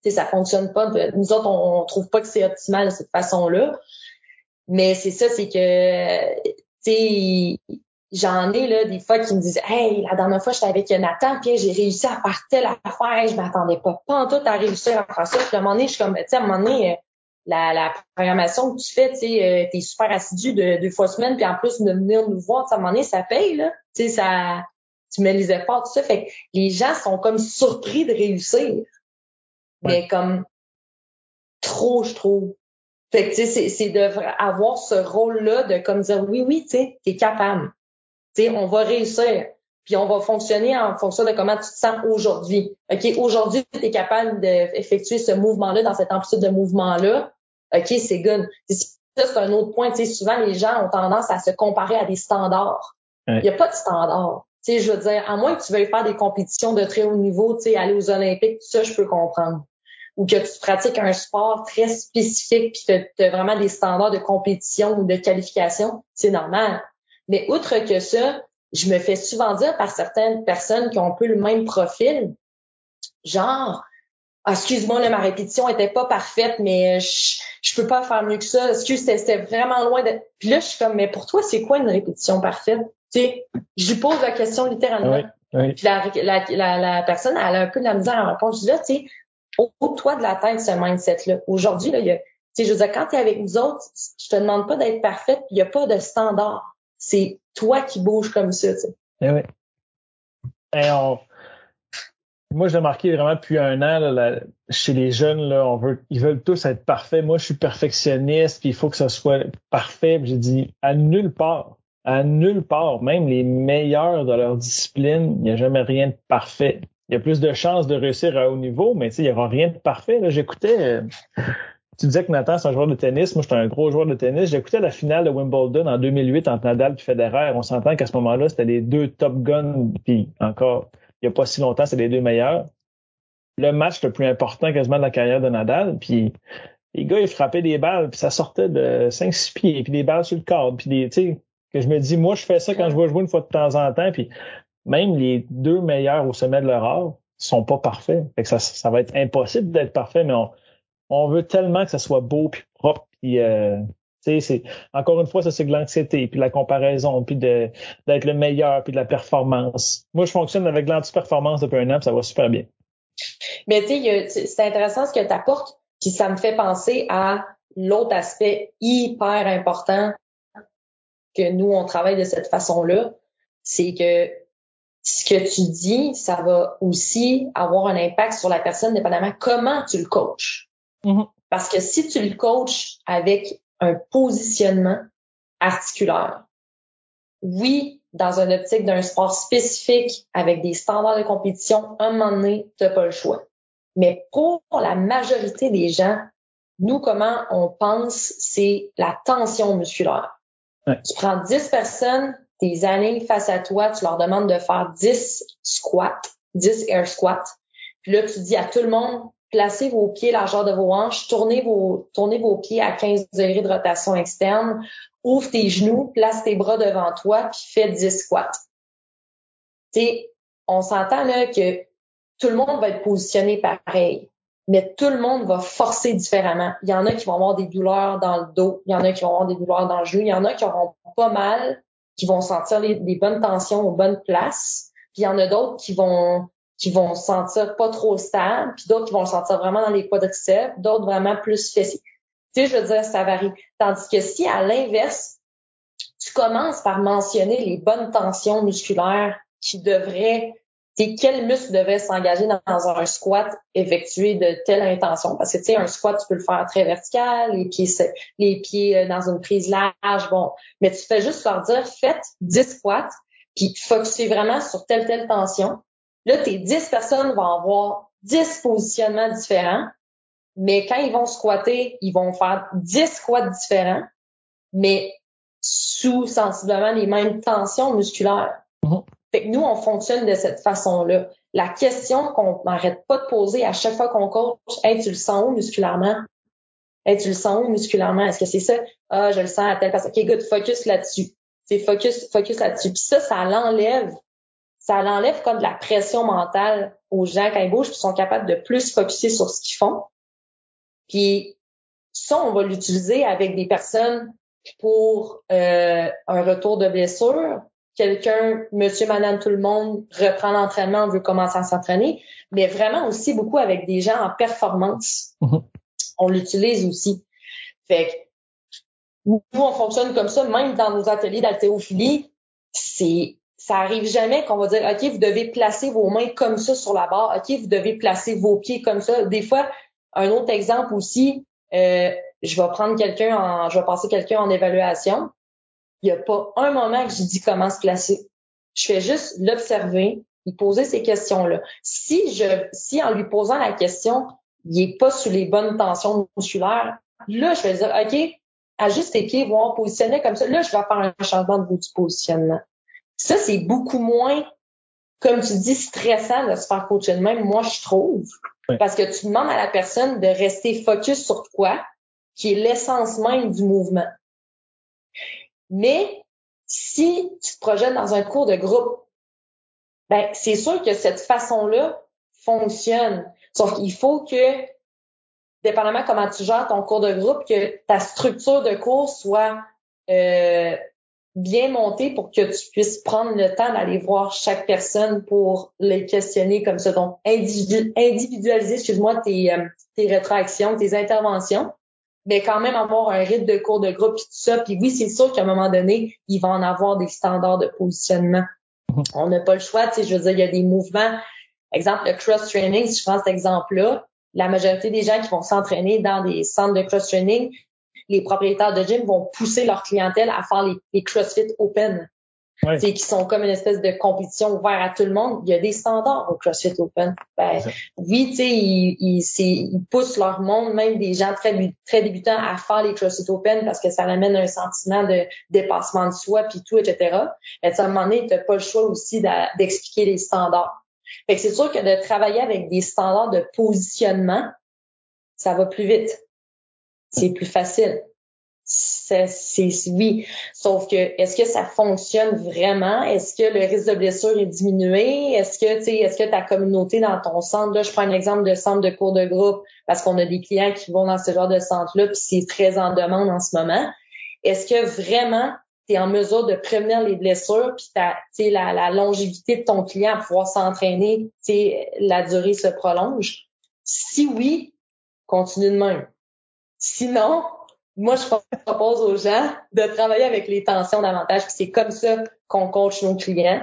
sais, ça fonctionne pas. Nous autres, on, trouve pas que c'est optimal de cette façon-là. Mais c'est ça, c'est que, tu sais, j'en ai là des fois qui me disent Hey, la dernière fois, j'étais avec Nathan, puis j'ai réussi à faire telle affaire, je m'attendais pas, pas en tout à réussir à faire ça. Puis à un moment donné, je suis comme, tu sais, à un moment donné, la, la programmation que tu fais, tu sais, euh, t'es super assidu de deux fois semaine, puis en plus de venir nous voir, à un moment donné, ça paye, là. Tu sais, ça, tu mets les efforts, tout ça. Fait que les gens sont comme surpris de réussir mais comme trop, je trouve. Fait que, tu sais, c'est de avoir ce rôle-là de comme dire oui, oui, tu sais, t'es capable. Tu sais, on va réussir. Puis on va fonctionner en fonction de comment tu te sens aujourd'hui. OK, aujourd'hui, tu es capable d'effectuer ce mouvement-là dans cette amplitude de mouvement-là. OK, c'est good. Ça, c'est un autre point. Tu sais, souvent, les gens ont tendance à se comparer à des standards. Il n'y a pas de standard. Tu sais, je veux dire, à moins que tu veuilles faire des compétitions de très haut niveau, aller aux Olympiques, tout ça, je peux comprendre ou que tu pratiques un sport très spécifique puis tu as, vraiment des standards de compétition ou de qualification, c'est normal. Mais outre que ça, je me fais souvent dire par certaines personnes qui ont un peu le même profil, genre, ah, excuse-moi, ma répétition était pas parfaite, mais je, je peux pas faire mieux que ça. Excuse, c'était vraiment loin de. Puis là, je suis comme, mais pour toi, c'est quoi une répétition parfaite? Tu sais, je lui pose la question littéralement. Puis la, la, la, personne, elle a un peu de la misère à répondre. Je dis là, tu sais, au-toi de la tête ce mindset-là. Aujourd'hui, là, il y a, je veux dire, quand tu es avec nous autres, je te demande pas d'être parfaite, il n'y a pas de standard. C'est toi qui bouges comme ça. Eh. Moi, j'ai remarqué vraiment depuis un an, chez les jeunes, ils veulent tous être parfaits. Moi, je suis perfectionniste, puis il faut que ça soit parfait. J'ai dit, à nulle part, à nulle part, même les meilleurs de leur discipline, il n'y a jamais rien de parfait il y a plus de chances de réussir à haut niveau, mais il n'y aura rien de parfait. J'écoutais, euh, tu disais que Nathan, c'est un joueur de tennis. Moi, j'étais un gros joueur de tennis. J'écoutais la finale de Wimbledon en 2008 entre Nadal et Federer. On s'entend qu'à ce moment-là, c'était les deux top guns. Puis encore, il n'y a pas si longtemps, c'est les deux meilleurs. Le match le plus important quasiment de la carrière de Nadal. Puis les gars, ils frappaient des balles, puis ça sortait de 5-6 pieds, puis des balles sur le cadre. Puis des, tu sais, que je me dis, moi, je fais ça quand je vois jouer une fois de temps en temps. Puis même les deux meilleurs au sommet de leur art sont pas parfaits. Fait que ça, ça va être impossible d'être parfait, mais on, on veut tellement que ça soit beau puis propre puis euh, c'est encore une fois ça c'est de l'anxiété puis la comparaison puis de d'être le meilleur puis de la performance. Moi je fonctionne avec l'anti-performance depuis un an, puis ça va super bien. Mais tu sais c'est intéressant ce que tu apportes puis ça me fait penser à l'autre aspect hyper important que nous on travaille de cette façon-là, c'est que ce que tu dis, ça va aussi avoir un impact sur la personne, dépendamment comment tu le coaches. Mm-hmm. Parce que si tu le coaches avec un positionnement articulaire, oui, dans une optique d'un sport spécifique avec des standards de compétition, un moment donné, tu n'as pas le choix. Mais pour la majorité des gens, nous, comment on pense, c'est la tension musculaire. Tu prends 10 personnes, tes années face à toi, tu leur demandes de faire 10 squats, 10 air squats. Puis là, tu dis à tout le monde, placez vos pieds largeur de vos hanches, tournez vos, pieds à 15 degrés de rotation externe, ouvre tes genoux, place tes bras devant toi, puis fais 10 squats. sais, on s'entend là que tout le monde va être positionné pareil, mais tout le monde va forcer différemment. Il y en a qui vont avoir des douleurs dans le dos, il y en a qui vont avoir des douleurs dans le genou, il y en a qui auront pas mal, qui vont sentir les, des bonnes tensions aux bonnes places, puis il y en a d'autres qui vont qui vont se sentir pas trop stable, puis d'autres qui vont le sentir vraiment dans les quadriceps, d'autres vraiment plus fessiers. Tu sais, je veux dire, ça varie. Tandis que si, à l'inverse, tu commences par mentionner les bonnes tensions musculaires qui devraient, tu quel muscle devrait s'engager dans un squat effectué de telle intention. Parce que, tu sais, un squat, tu peux le faire très vertical, les pieds, les pieds euh, dans une prise large, bon. Mais tu fais juste leur dire, faites 10 squats, puis focussez vraiment sur telle, telle tension Là, tes 10 personnes vont avoir 10 positionnements différents, mais quand ils vont squatter, ils vont faire 10 squats différents, mais sous sensiblement les mêmes tensions musculaires. Mm-hmm. Fait que nous, on fonctionne de cette façon-là. La question qu'on n'arrête pas de poser à chaque fois qu'on coach, hey, tu le sens où musculairement? Hey, tu le sens où musculairement? Est-ce que c'est ça? Ah, je le sens à telle personne. OK, good, focus là-dessus. C'est focus, focus là-dessus. Puis ça, ça l'enlève ça l'enlève comme de la pression mentale aux gens quand ils bougent, puis sont capables de plus focuser sur ce qu'ils font. Puis ça, on va l'utiliser avec des personnes pour euh, un retour de blessure. Quelqu'un, monsieur, madame, tout le monde reprend l'entraînement, veut commencer à s'entraîner, mais vraiment aussi beaucoup avec des gens en performance. Mm-hmm. On l'utilise aussi. Fait que nous, on fonctionne comme ça, même dans nos ateliers d'haltérophilie, c'est ça arrive jamais qu'on va dire, OK, vous devez placer vos mains comme ça sur la barre. OK, vous devez placer vos pieds comme ça. Des fois, un autre exemple aussi, euh, je vais prendre quelqu'un en, je vais passer quelqu'un en évaluation. Il n'y a pas un moment que je dis comment se placer. Je fais juste l'observer, lui poser ces questions-là. Si je, si en lui posant la question, il est pas sous les bonnes tensions musculaires, là, je vais dire, OK, ajuste tes pieds, voir positionner comme ça. Là, je vais faire un changement de bout du positionnement. Ça, c'est beaucoup moins, comme tu dis, stressant de se faire coacher de même, moi, je trouve. Parce que tu demandes à la personne de rester focus sur quoi, qui est l'essence même du mouvement. Mais si tu te projettes dans un cours de groupe, ben, c'est sûr que cette façon-là fonctionne. Sauf qu'il faut que, dépendamment comment tu gères ton cours de groupe, que ta structure de cours soit euh, bien monté pour que tu puisses prendre le temps d'aller voir chaque personne pour les questionner comme ça. Donc, individualiser, excuse-moi, tes, euh, tes rétractions, tes interventions, mais quand même avoir un rythme de cours de groupe et tout ça. Puis oui, c'est sûr qu'à un moment donné, il va en avoir des standards de positionnement. Mm-hmm. On n'a pas le choix, tu sais, je veux dire, il y a des mouvements. Exemple, le cross-training, si je prends cet exemple-là, la majorité des gens qui vont s'entraîner dans des centres de cross-training, les propriétaires de gym vont pousser leur clientèle à faire les, CrossFit Open. Ouais. qui sont comme une espèce de compétition ouverte à tout le monde. Il y a des standards au CrossFit Open. Ben, oui, tu sais, ils, ils, poussent leur monde, même des gens très, très débutants, à faire les CrossFit Open parce que ça amène un sentiment de dépassement de soi, puis tout, etc. Mais à un moment donné, tu n'as pas le choix aussi d'expliquer les standards. Fait que c'est sûr que de travailler avec des standards de positionnement, ça va plus vite c'est plus facile. C'est, oui. Sauf que est-ce que ça fonctionne vraiment? Est-ce que le risque de blessure est diminué? Est-ce que tu est-ce que ta communauté dans ton centre, là, je prends un exemple de centre de cours de groupe parce qu'on a des clients qui vont dans ce genre de centre-là, puis c'est très en demande en ce moment. Est-ce que vraiment tu es en mesure de prévenir les blessures, puis ta, la, la longévité de ton client à pouvoir s'entraîner, la durée se prolonge? Si oui, continue de même. Sinon, moi, je propose aux gens de travailler avec les tensions davantage. c'est comme ça qu'on coach nos clients.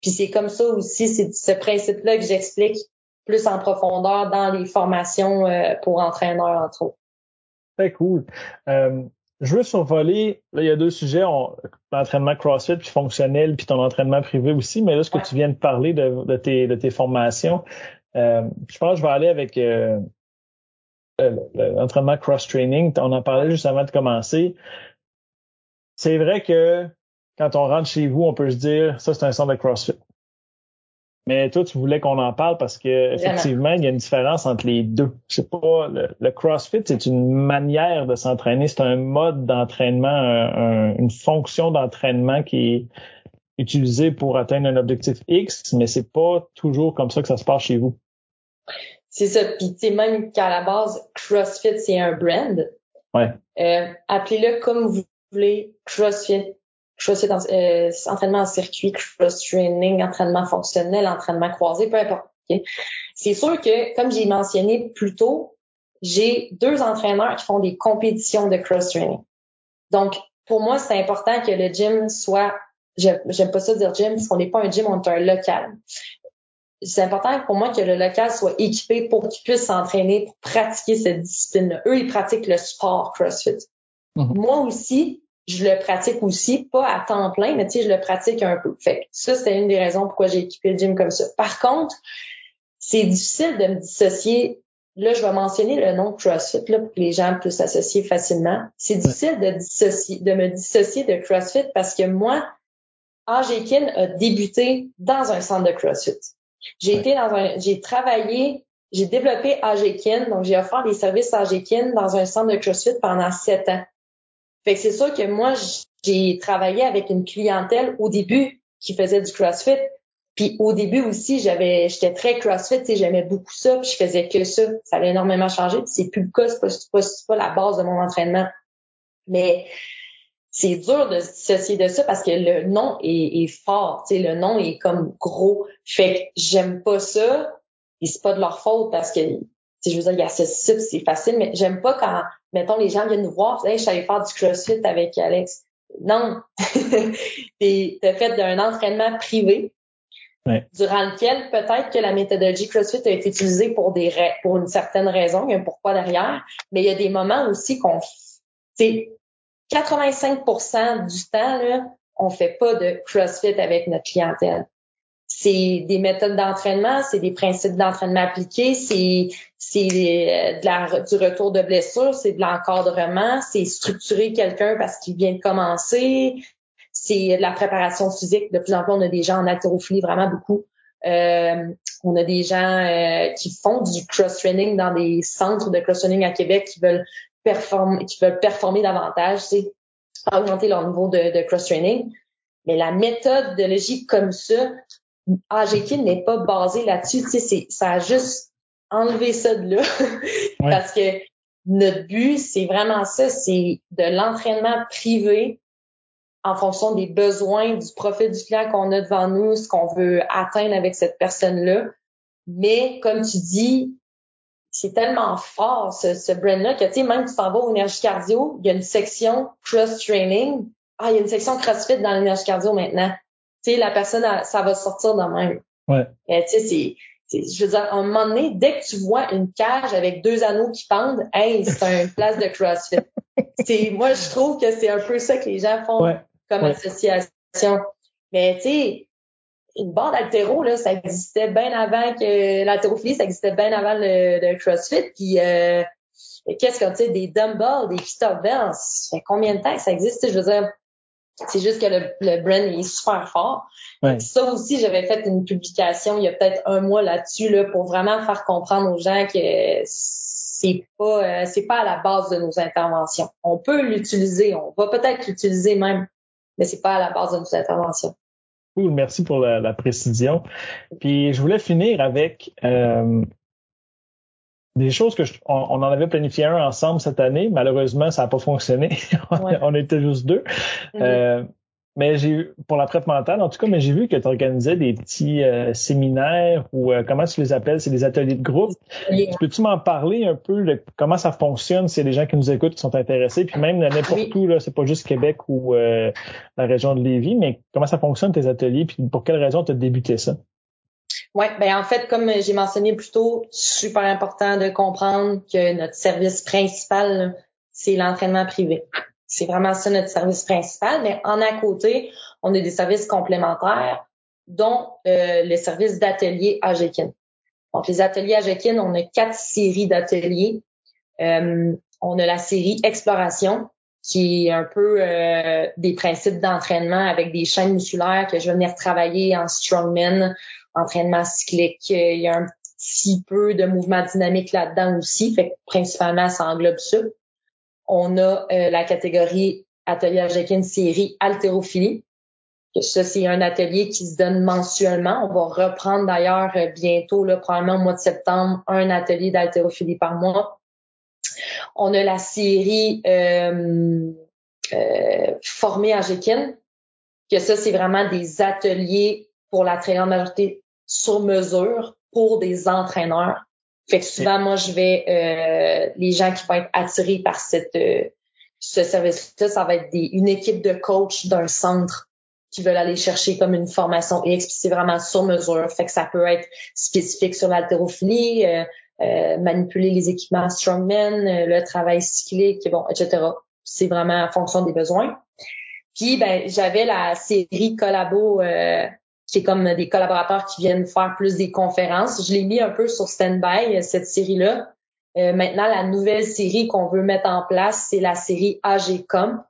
Puis c'est comme ça aussi, c'est ce principe-là que j'explique plus en profondeur dans les formations euh, pour entraîneurs, entre autres. Très cool. Euh, je veux survoler, là, il y a deux sujets, l'entraînement CrossFit puis fonctionnel, puis ton entraînement privé aussi, mais là, ce que tu viens de parler de, tes, de tes formations, euh, je pense que je vais aller avec l'entraînement cross-training, on en parlait juste avant de commencer. C'est vrai que quand on rentre chez vous, on peut se dire, ça, c'est un centre de CrossFit. Mais toi, tu voulais qu'on en parle parce que effectivement, il y a une différence entre les deux. C'est pas le, CrossFit, c'est une manière de s'entraîner, c'est un mode d'entraînement, une fonction d'entraînement qui est utilisée pour atteindre un objectif X, mais c'est pas toujours comme ça que ça se passe chez vous. C'est ça. Puis tu sais, même qu'à la base, CrossFit, c'est un brand. Ouais. Euh, appelez-le comme vous voulez, CrossFit, CrossFit euh, entraînement en circuit, cross-training, entraînement fonctionnel, entraînement croisé, peu importe. C'est sûr que, comme j'ai mentionné plus tôt, j'ai deux entraîneurs qui font des compétitions de cross-training. Donc, pour moi, c'est important que le gym soit, j'aime pas ça dire gym, parce qu'on n'est pas un gym, on est un local. C'est important pour moi que le local soit équipé pour qu'il puisse s'entraîner, pour pratiquer cette discipline-là. Eux, ils pratiquent le sport CrossFit. Mm-hmm. Moi aussi, je le pratique aussi, pas à temps plein, mais tu sais, je le pratique un peu. Fait ça, c'était une des raisons pourquoi j'ai équipé le gym comme ça. Par contre, c'est difficile de me dissocier. Là, je vais mentionner le nom CrossFit là, pour que les gens puissent s'associer facilement. C'est difficile de dissocier, de me dissocier de CrossFit parce que moi, Agekin a débuté dans un centre de CrossFit. J'ai été dans un, j'ai travaillé, j'ai développé Agekin, donc j'ai offert des services Agekin dans un centre de CrossFit pendant sept ans. Fait que c'est sûr que moi, j'ai travaillé avec une clientèle au début qui faisait du CrossFit. Puis au début aussi, j'avais, j'étais très CrossFit, j'aimais beaucoup ça, puis je faisais que ça. Ça a énormément changé. Puis c'est plus le cas, c'est pas, pas, pas la base de mon entraînement. Mais c'est dur de se dissocier de ça parce que le nom est, est fort, tu sais, le nom est comme gros. Fait que j'aime pas ça. Et c'est pas de leur faute parce que, je veux dire, il y a ce site, c'est facile, mais j'aime pas quand mettons, les gens viennent nous voir, hey, je savais faire du CrossFit avec Alex. Non, tu as fait d'un entraînement privé durant lequel peut-être que la méthodologie CrossFit a été utilisée pour des pour une certaine raison, il y a un pourquoi derrière, mais il y a des moments aussi qu'on c'est 85% du temps là, on fait pas de CrossFit avec notre clientèle c'est des méthodes d'entraînement, c'est des principes d'entraînement appliqués, c'est c'est euh, du retour de blessure, c'est de l'encadrement, c'est structurer quelqu'un parce qu'il vient de commencer, c'est de la préparation physique. De plus en plus, on a des gens en haltérophilie, vraiment beaucoup. Euh, on a des gens euh, qui font du cross-training dans des centres de cross-training à Québec qui veulent performer, qui veulent performer davantage, c'est augmenter leur niveau de, de cross-training. Mais la méthode de logique comme ça, AGK n'est pas basé là-dessus. Tu sais, ça a juste enlevé ça de là. Parce que notre but, c'est vraiment ça, c'est de l'entraînement privé en fonction des besoins du profil du client qu'on a devant nous, ce qu'on veut atteindre avec cette personne-là. Mais comme tu dis, c'est tellement fort ce, ce brand-là que tu sais, même tu t'en vas au énergie cardio, il y a une section cross training. Ah, il y a une section CrossFit dans l'énergie cardio maintenant tu sais, la personne, ça va sortir de même. Ouais. tu sais, c'est, je veux dire, à un moment donné, dès que tu vois une cage avec deux anneaux qui pendent, hey, c'est une place de CrossFit. c'est, moi, je trouve que c'est un peu ça que les gens font comme association. Mais tu sais, une barre d'altéro, là, ça existait bien avant que l'haltérophilie, ça existait bien avant le, CrossFit. Puis euh, qu'est-ce que tu sais, des dumbbells, des kettlebells, ça fait combien de temps que ça existe? Je veux dire, c'est juste que le, le, brand est super fort. Ça aussi, j'avais fait une publication il y a peut-être un mois là-dessus là, pour vraiment faire comprendre aux gens que c'est pas euh, c'est pas à la base de nos interventions. On peut l'utiliser, on va peut-être l'utiliser même, mais c'est pas à la base de nos interventions. Cool, merci pour la, précision. Puis je voulais finir avec euh, des choses que on, en avait planifié un ensemble cette année. Malheureusement, ça n'a pas fonctionné. on était juste deux. Mm-hmm. euh, mais j'ai pour la prep mentale, en tout cas, mais j'ai vu que tu organisais des petits euh, séminaires ou euh, comment tu les appelles, c'est des ateliers de groupe. Peux-tu m'en parler un peu de comment ça fonctionne a des gens qui nous écoutent qui sont intéressés, puis même n'importe où, là, c'est pas juste Québec ou euh, la région de Lévis, mais comment ça fonctionne tes ateliers, puis pour quelle raison tu as débuté ça? Oui, ben en fait, comme j'ai mentionné plus tôt, super important de comprendre que notre service principal, c'est l'entraînement privé. C'est vraiment ça notre service principal, mais en à côté, on a des services complémentaires, dont euh, le service d'atelier AGEKIN. Donc, les ateliers AGEKIN, on a quatre séries d'ateliers. on a la série Exploration, qui est un peu euh, des principes d'entraînement avec des chaînes musculaires que je vais venir travailler en strongman, entraînement cyclique. Il y a un petit peu de mouvement dynamique là-dedans aussi, fait que principalement ça englobe ça. On a euh, la catégorie atelier Ajekin série haltérophilie. Ça, c'est un atelier qui se donne mensuellement. On va reprendre d'ailleurs euh, bientôt, là, probablement au mois de septembre, un atelier d'haltérophilie par mois on a la série euh, euh, Formée que ça, c'est vraiment des ateliers pour la très grande majorité sur mesure pour des entraîneurs. Fait que souvent, moi, je vais, euh, les gens qui vont être attirés par cette, euh, ce service-là, ça va être des, une équipe de coach d'un centre qui veulent aller chercher comme une formation X, c'est vraiment sur mesure. Fait que ça peut être spécifique sur l'haltérophilie, euh, euh, manipuler les équipements strongman, euh, le travail cyclique, bon, etc. C'est vraiment en fonction des besoins. Puis ben j'avais la série collabo euh, qui est comme des collaborateurs qui viennent faire plus des conférences. Je l'ai mis un peu sur stand-by cette série-là. maintenant la nouvelle série qu'on veut mettre en place, c'est la série AGCOM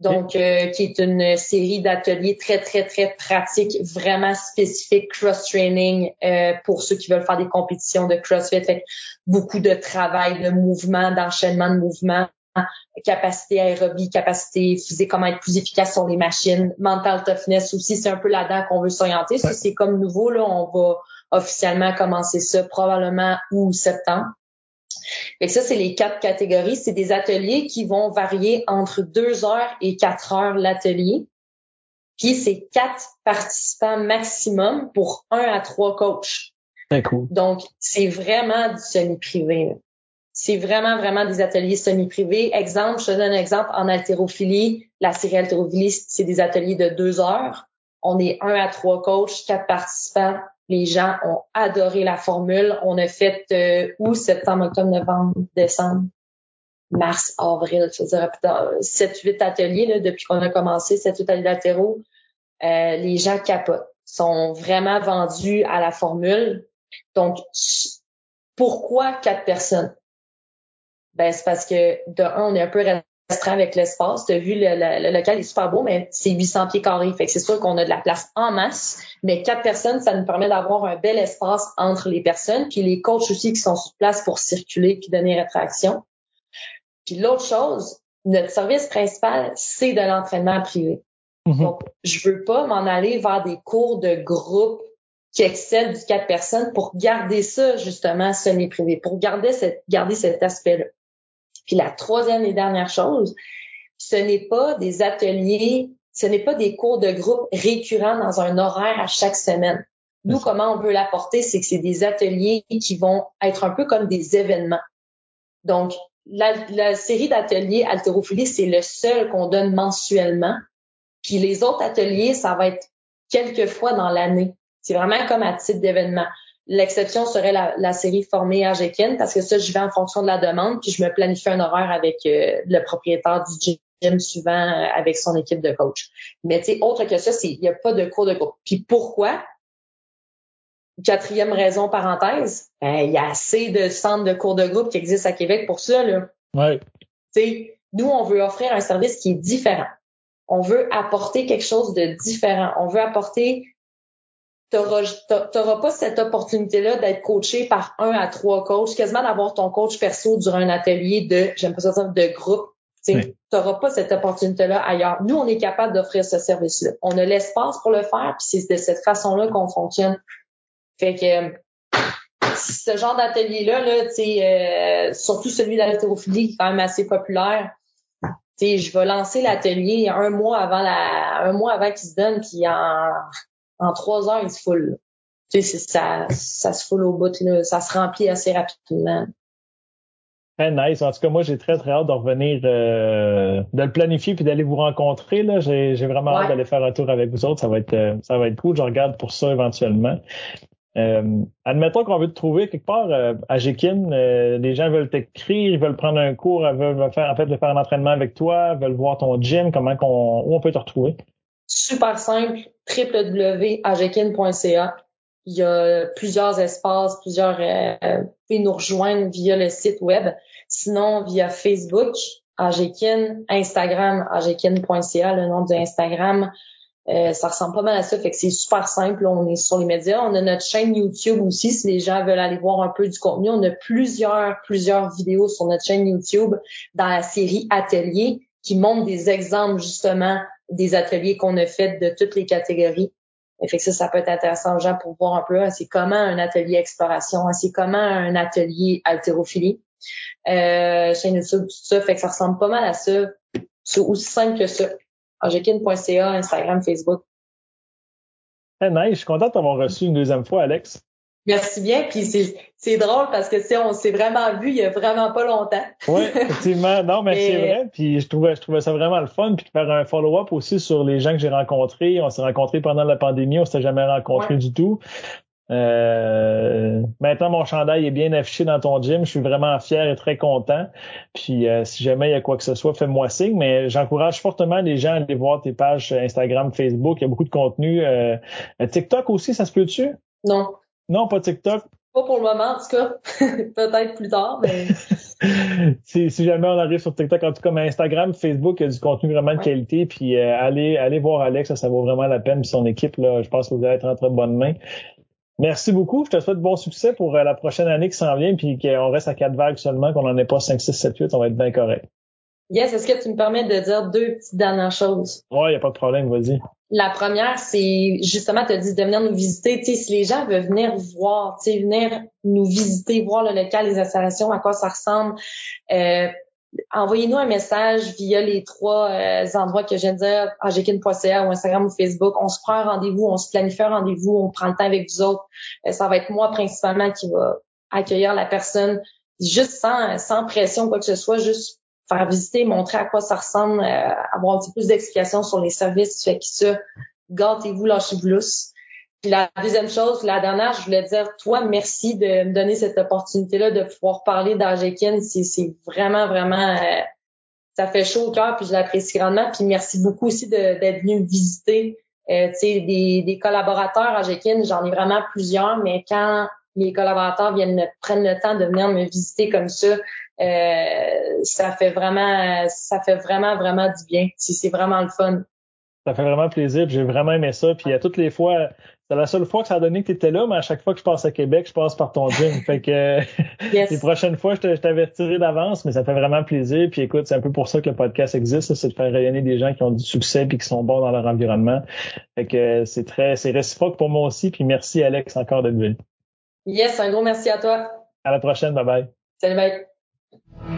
donc euh, qui est une série d'ateliers très très très pratiques, vraiment spécifiques cross-training euh, pour ceux qui veulent faire des compétitions de CrossFit. Fait beaucoup de travail, de mouvement, d'enchaînement de mouvements, capacité aérobie, capacité physique, comment être plus efficace sur les machines, mental toughness aussi, c'est un peu là-dedans qu'on veut s'orienter. c'est comme nouveau là, on va officiellement commencer ça probablement août septembre. Fait ça, c'est les quatre catégories. C'est des ateliers qui vont varier entre deux heures et quatre heures l'atelier. Puis c'est quatre participants maximum pour un à trois coachs. cool. Donc, c'est vraiment du semi-privé. C'est vraiment, vraiment des ateliers semi-privés. Exemple, je te donne un exemple en haltérophilie. La série haltérophilie, c'est des ateliers de deux heures. On est un à trois coachs, quatre participants, les gens ont adoré la formule. On a fait euh, août, septembre, octobre, novembre, décembre, mars, avril, je dirais 7-8 ateliers là, depuis qu'on a commencé, 7-8 ateliers latéraux. Euh, les gens capotent, sont vraiment vendus à la formule. Donc, pourquoi quatre personnes? Ben, c'est parce que de un, on est un peu restreint avec l'espace. Tu as vu, le, local est super beau, mais c'est 800 pieds carrés. Fait que c'est sûr qu'on a de la place en masse. Mais quatre personnes, ça nous permet d'avoir un bel espace entre les personnes. Puis les coachs aussi qui sont sur place pour circuler puis donner rétraction. Puis l'autre chose, notre service principal, c'est de l'entraînement privé. Mm-hmm. Donc, je veux pas m'en aller vers des cours de groupe qui excèdent du quatre personnes pour garder ça, justement, semi-privé, pour garder, cette, garder cet aspect-là. Puis la troisième et dernière chose, ce n'est pas des ateliers, ce n'est pas des cours de groupe récurrents dans un horaire à chaque semaine. Nous, comment on veut l'apporter, c'est que c'est des ateliers qui vont être un peu comme des événements. Donc, la, série d'ateliers haltérophilie, c'est le seul qu'on donne mensuellement. Puis les autres ateliers, ça va être quelques fois dans l'année. C'est vraiment comme à titre d'événement. L'exception serait la, série formée à Jekin parce que ça, je vais en fonction de la demande, puis je me planifie un horaire avec euh, le propriétaire du gym suivant euh, avec son équipe de coach. Mais tu sais, autre que ça, il n'y a pas de cours de groupe. Puis pourquoi? Quatrième raison, parenthèse, ben, il y a assez de centres de cours de groupe qui existent à Québec pour ça. Là. Ouais. sais, nous, on veut offrir un service qui est différent. On veut apporter quelque chose de différent. On veut apporter t'auras pas cette opportunité-là d'être coaché par un à trois coachs, quasiment d'avoir ton coach perso durant un atelier de, j'aime pas ça de groupe. Tu n'auras pas cette opportunité-là ailleurs. Nous, on est capable d'offrir ce service-là. On a l'espace pour le faire, puis c'est de cette façon-là qu'on fonctionne. Fait que ce genre d'atelier-là, là, euh, surtout celui d'haltérophilie, qui est quand même assez populaire. je vais lancer l'atelier un mois avant la, un mois avant qu'il se donne, puis en en trois heures, il se foule. Tu sais, ça, ça se foule au bout, ça se remplit assez rapidement. Très nice. En tout cas, moi, j'ai très, très hâte de revenir, euh, de le planifier puis d'aller vous rencontrer. Là, j'ai, vraiment hâte d'aller faire un tour avec vous autres. Ça va être, euh, ça va être cool. Je regarde pour ça éventuellement. Euh, admettons qu'on veut te trouver quelque part à Jekin. les gens veulent t'écrire, ils veulent prendre un cours, veulent faire, en fait, faire un entraînement avec toi, veulent voir ton gym. Comment qu'on, où on peut te retrouver? Super simple www.ajekin.ca. Il y a plusieurs espaces, plusieurs, euh, vous pouvez nous rejoindre via le site web. Sinon, via Facebook, Agekin, Instagram, agekin.ca, le nom de Instagram. Euh, ça ressemble pas mal à ça, fait que c'est super simple. On est sur les médias. On a notre chaîne YouTube aussi, si les gens veulent aller voir un peu du contenu. On a plusieurs, plusieurs vidéos sur notre chaîne YouTube dans la série Atelier qui montrent des exemples justement des ateliers qu'on a fait de toutes les catégories. Fait que ça, ça peut être intéressant aux gens pour voir un peu, hein, c'est comment un atelier exploration, hein, c'est comment un atelier haltérophilie. Euh, chaîne YouTube, tout ça, fait que ça ressemble pas mal à ça. C'est aussi simple que ça. Angekin.ca, Instagram, Facebook. Hey, nice, je suis content d'avoir reçu une deuxième fois, Alex. Merci bien. Puis c'est drôle parce que on s'est vraiment vu il y a vraiment pas longtemps. oui, effectivement. Non, mais c'est vrai. Puis je trouvais, je trouvais ça vraiment le fun. Puis de faire un follow-up aussi sur les gens que j'ai rencontrés. On s'est rencontrés pendant la pandémie. On s'était jamais rencontrés du tout. Euh, maintenant, mon chandail est bien affiché dans ton gym. Je suis vraiment fier et très content. Puis, euh, si jamais il y a quoi que ce soit, fais-moi signe. Mais j'encourage fortement les gens à aller voir tes pages Instagram, Facebook. Il y a beaucoup de contenu. Euh, TikTok aussi, ça se peut-tu? Non. Non, pas TikTok. Pas pour le moment, en tout cas. Peut-être plus tard, mais. si, si, jamais on arrive sur TikTok, en tout cas, mais Instagram, Facebook, il y a du contenu vraiment de qualité. Puis allez, allez voir Alex, ça, ça vaut vraiment la peine. Puis son équipe, là, je pense que vous allez être en très bonne main. Merci beaucoup. Je te souhaite bon succès pour euh, la prochaine année qui s'en vient, puis qu'on reste à quatre vagues seulement, qu'on n'en ait pas 5, 6, 7, 8, on va être bien correct. Yes, est-ce que tu me permets de dire deux petites dernières choses? Ouais, il n'y a pas de problème, vas-y. La première, c'est justement, tu as dit de venir nous visiter. Si les gens veulent venir voir, venir nous visiter, voir le local, les installations, à quoi ça ressemble, euh, envoyez-nous un message via les trois euh, endroits que je viens de dire, agekin.ca ou Instagram ou Facebook. On se prend un rendez-vous, on se planifie un rendez-vous, on prend le temps avec vous autres. Euh, ça va être moi principalement qui va accueillir la personne juste sans, sans pression, quoi que ce soit, juste faire visiter, montrer à quoi ça ressemble, euh, avoir un petit peu plus d'explications sur les services. Fait que ça, gâtez-vous, lâchez-vous lousse la deuxième chose, la dernière, je voulais dire, toi, merci de me donner cette opportunité-là de pouvoir parler d'Agekin. C'est vraiment, vraiment, euh, ça fait chaud au cœur, puis je l'apprécie grandement. Puis merci beaucoup aussi d'être venu visiter. Euh, des, des collaborateurs Agekin, j'en ai vraiment plusieurs, mais quand les collaborateurs viennent prennent le temps de venir me visiter comme ça, euh, ça fait vraiment, ça fait vraiment, vraiment du bien. C'est vraiment le fun. Ça fait vraiment plaisir. J'ai vraiment aimé ça. Puis à toutes les fois, c'est la seule fois que ça a donné que tu étais là, mais à chaque fois que je passe à Québec, je passe par ton gym. fait que les prochaines fois, je t'avertirai d'avance, mais ça fait vraiment plaisir. Puis écoute, c'est un peu pour ça que le podcast existe, c'est de faire rayonner des gens qui ont du succès puis qui sont bons dans leur environnement. Fait que c'est très, c'est réciproque pour moi aussi. Puis merci Alex encore d'être venu. Yes, un gros merci à toi. À la prochaine, bye bye. Salut bye.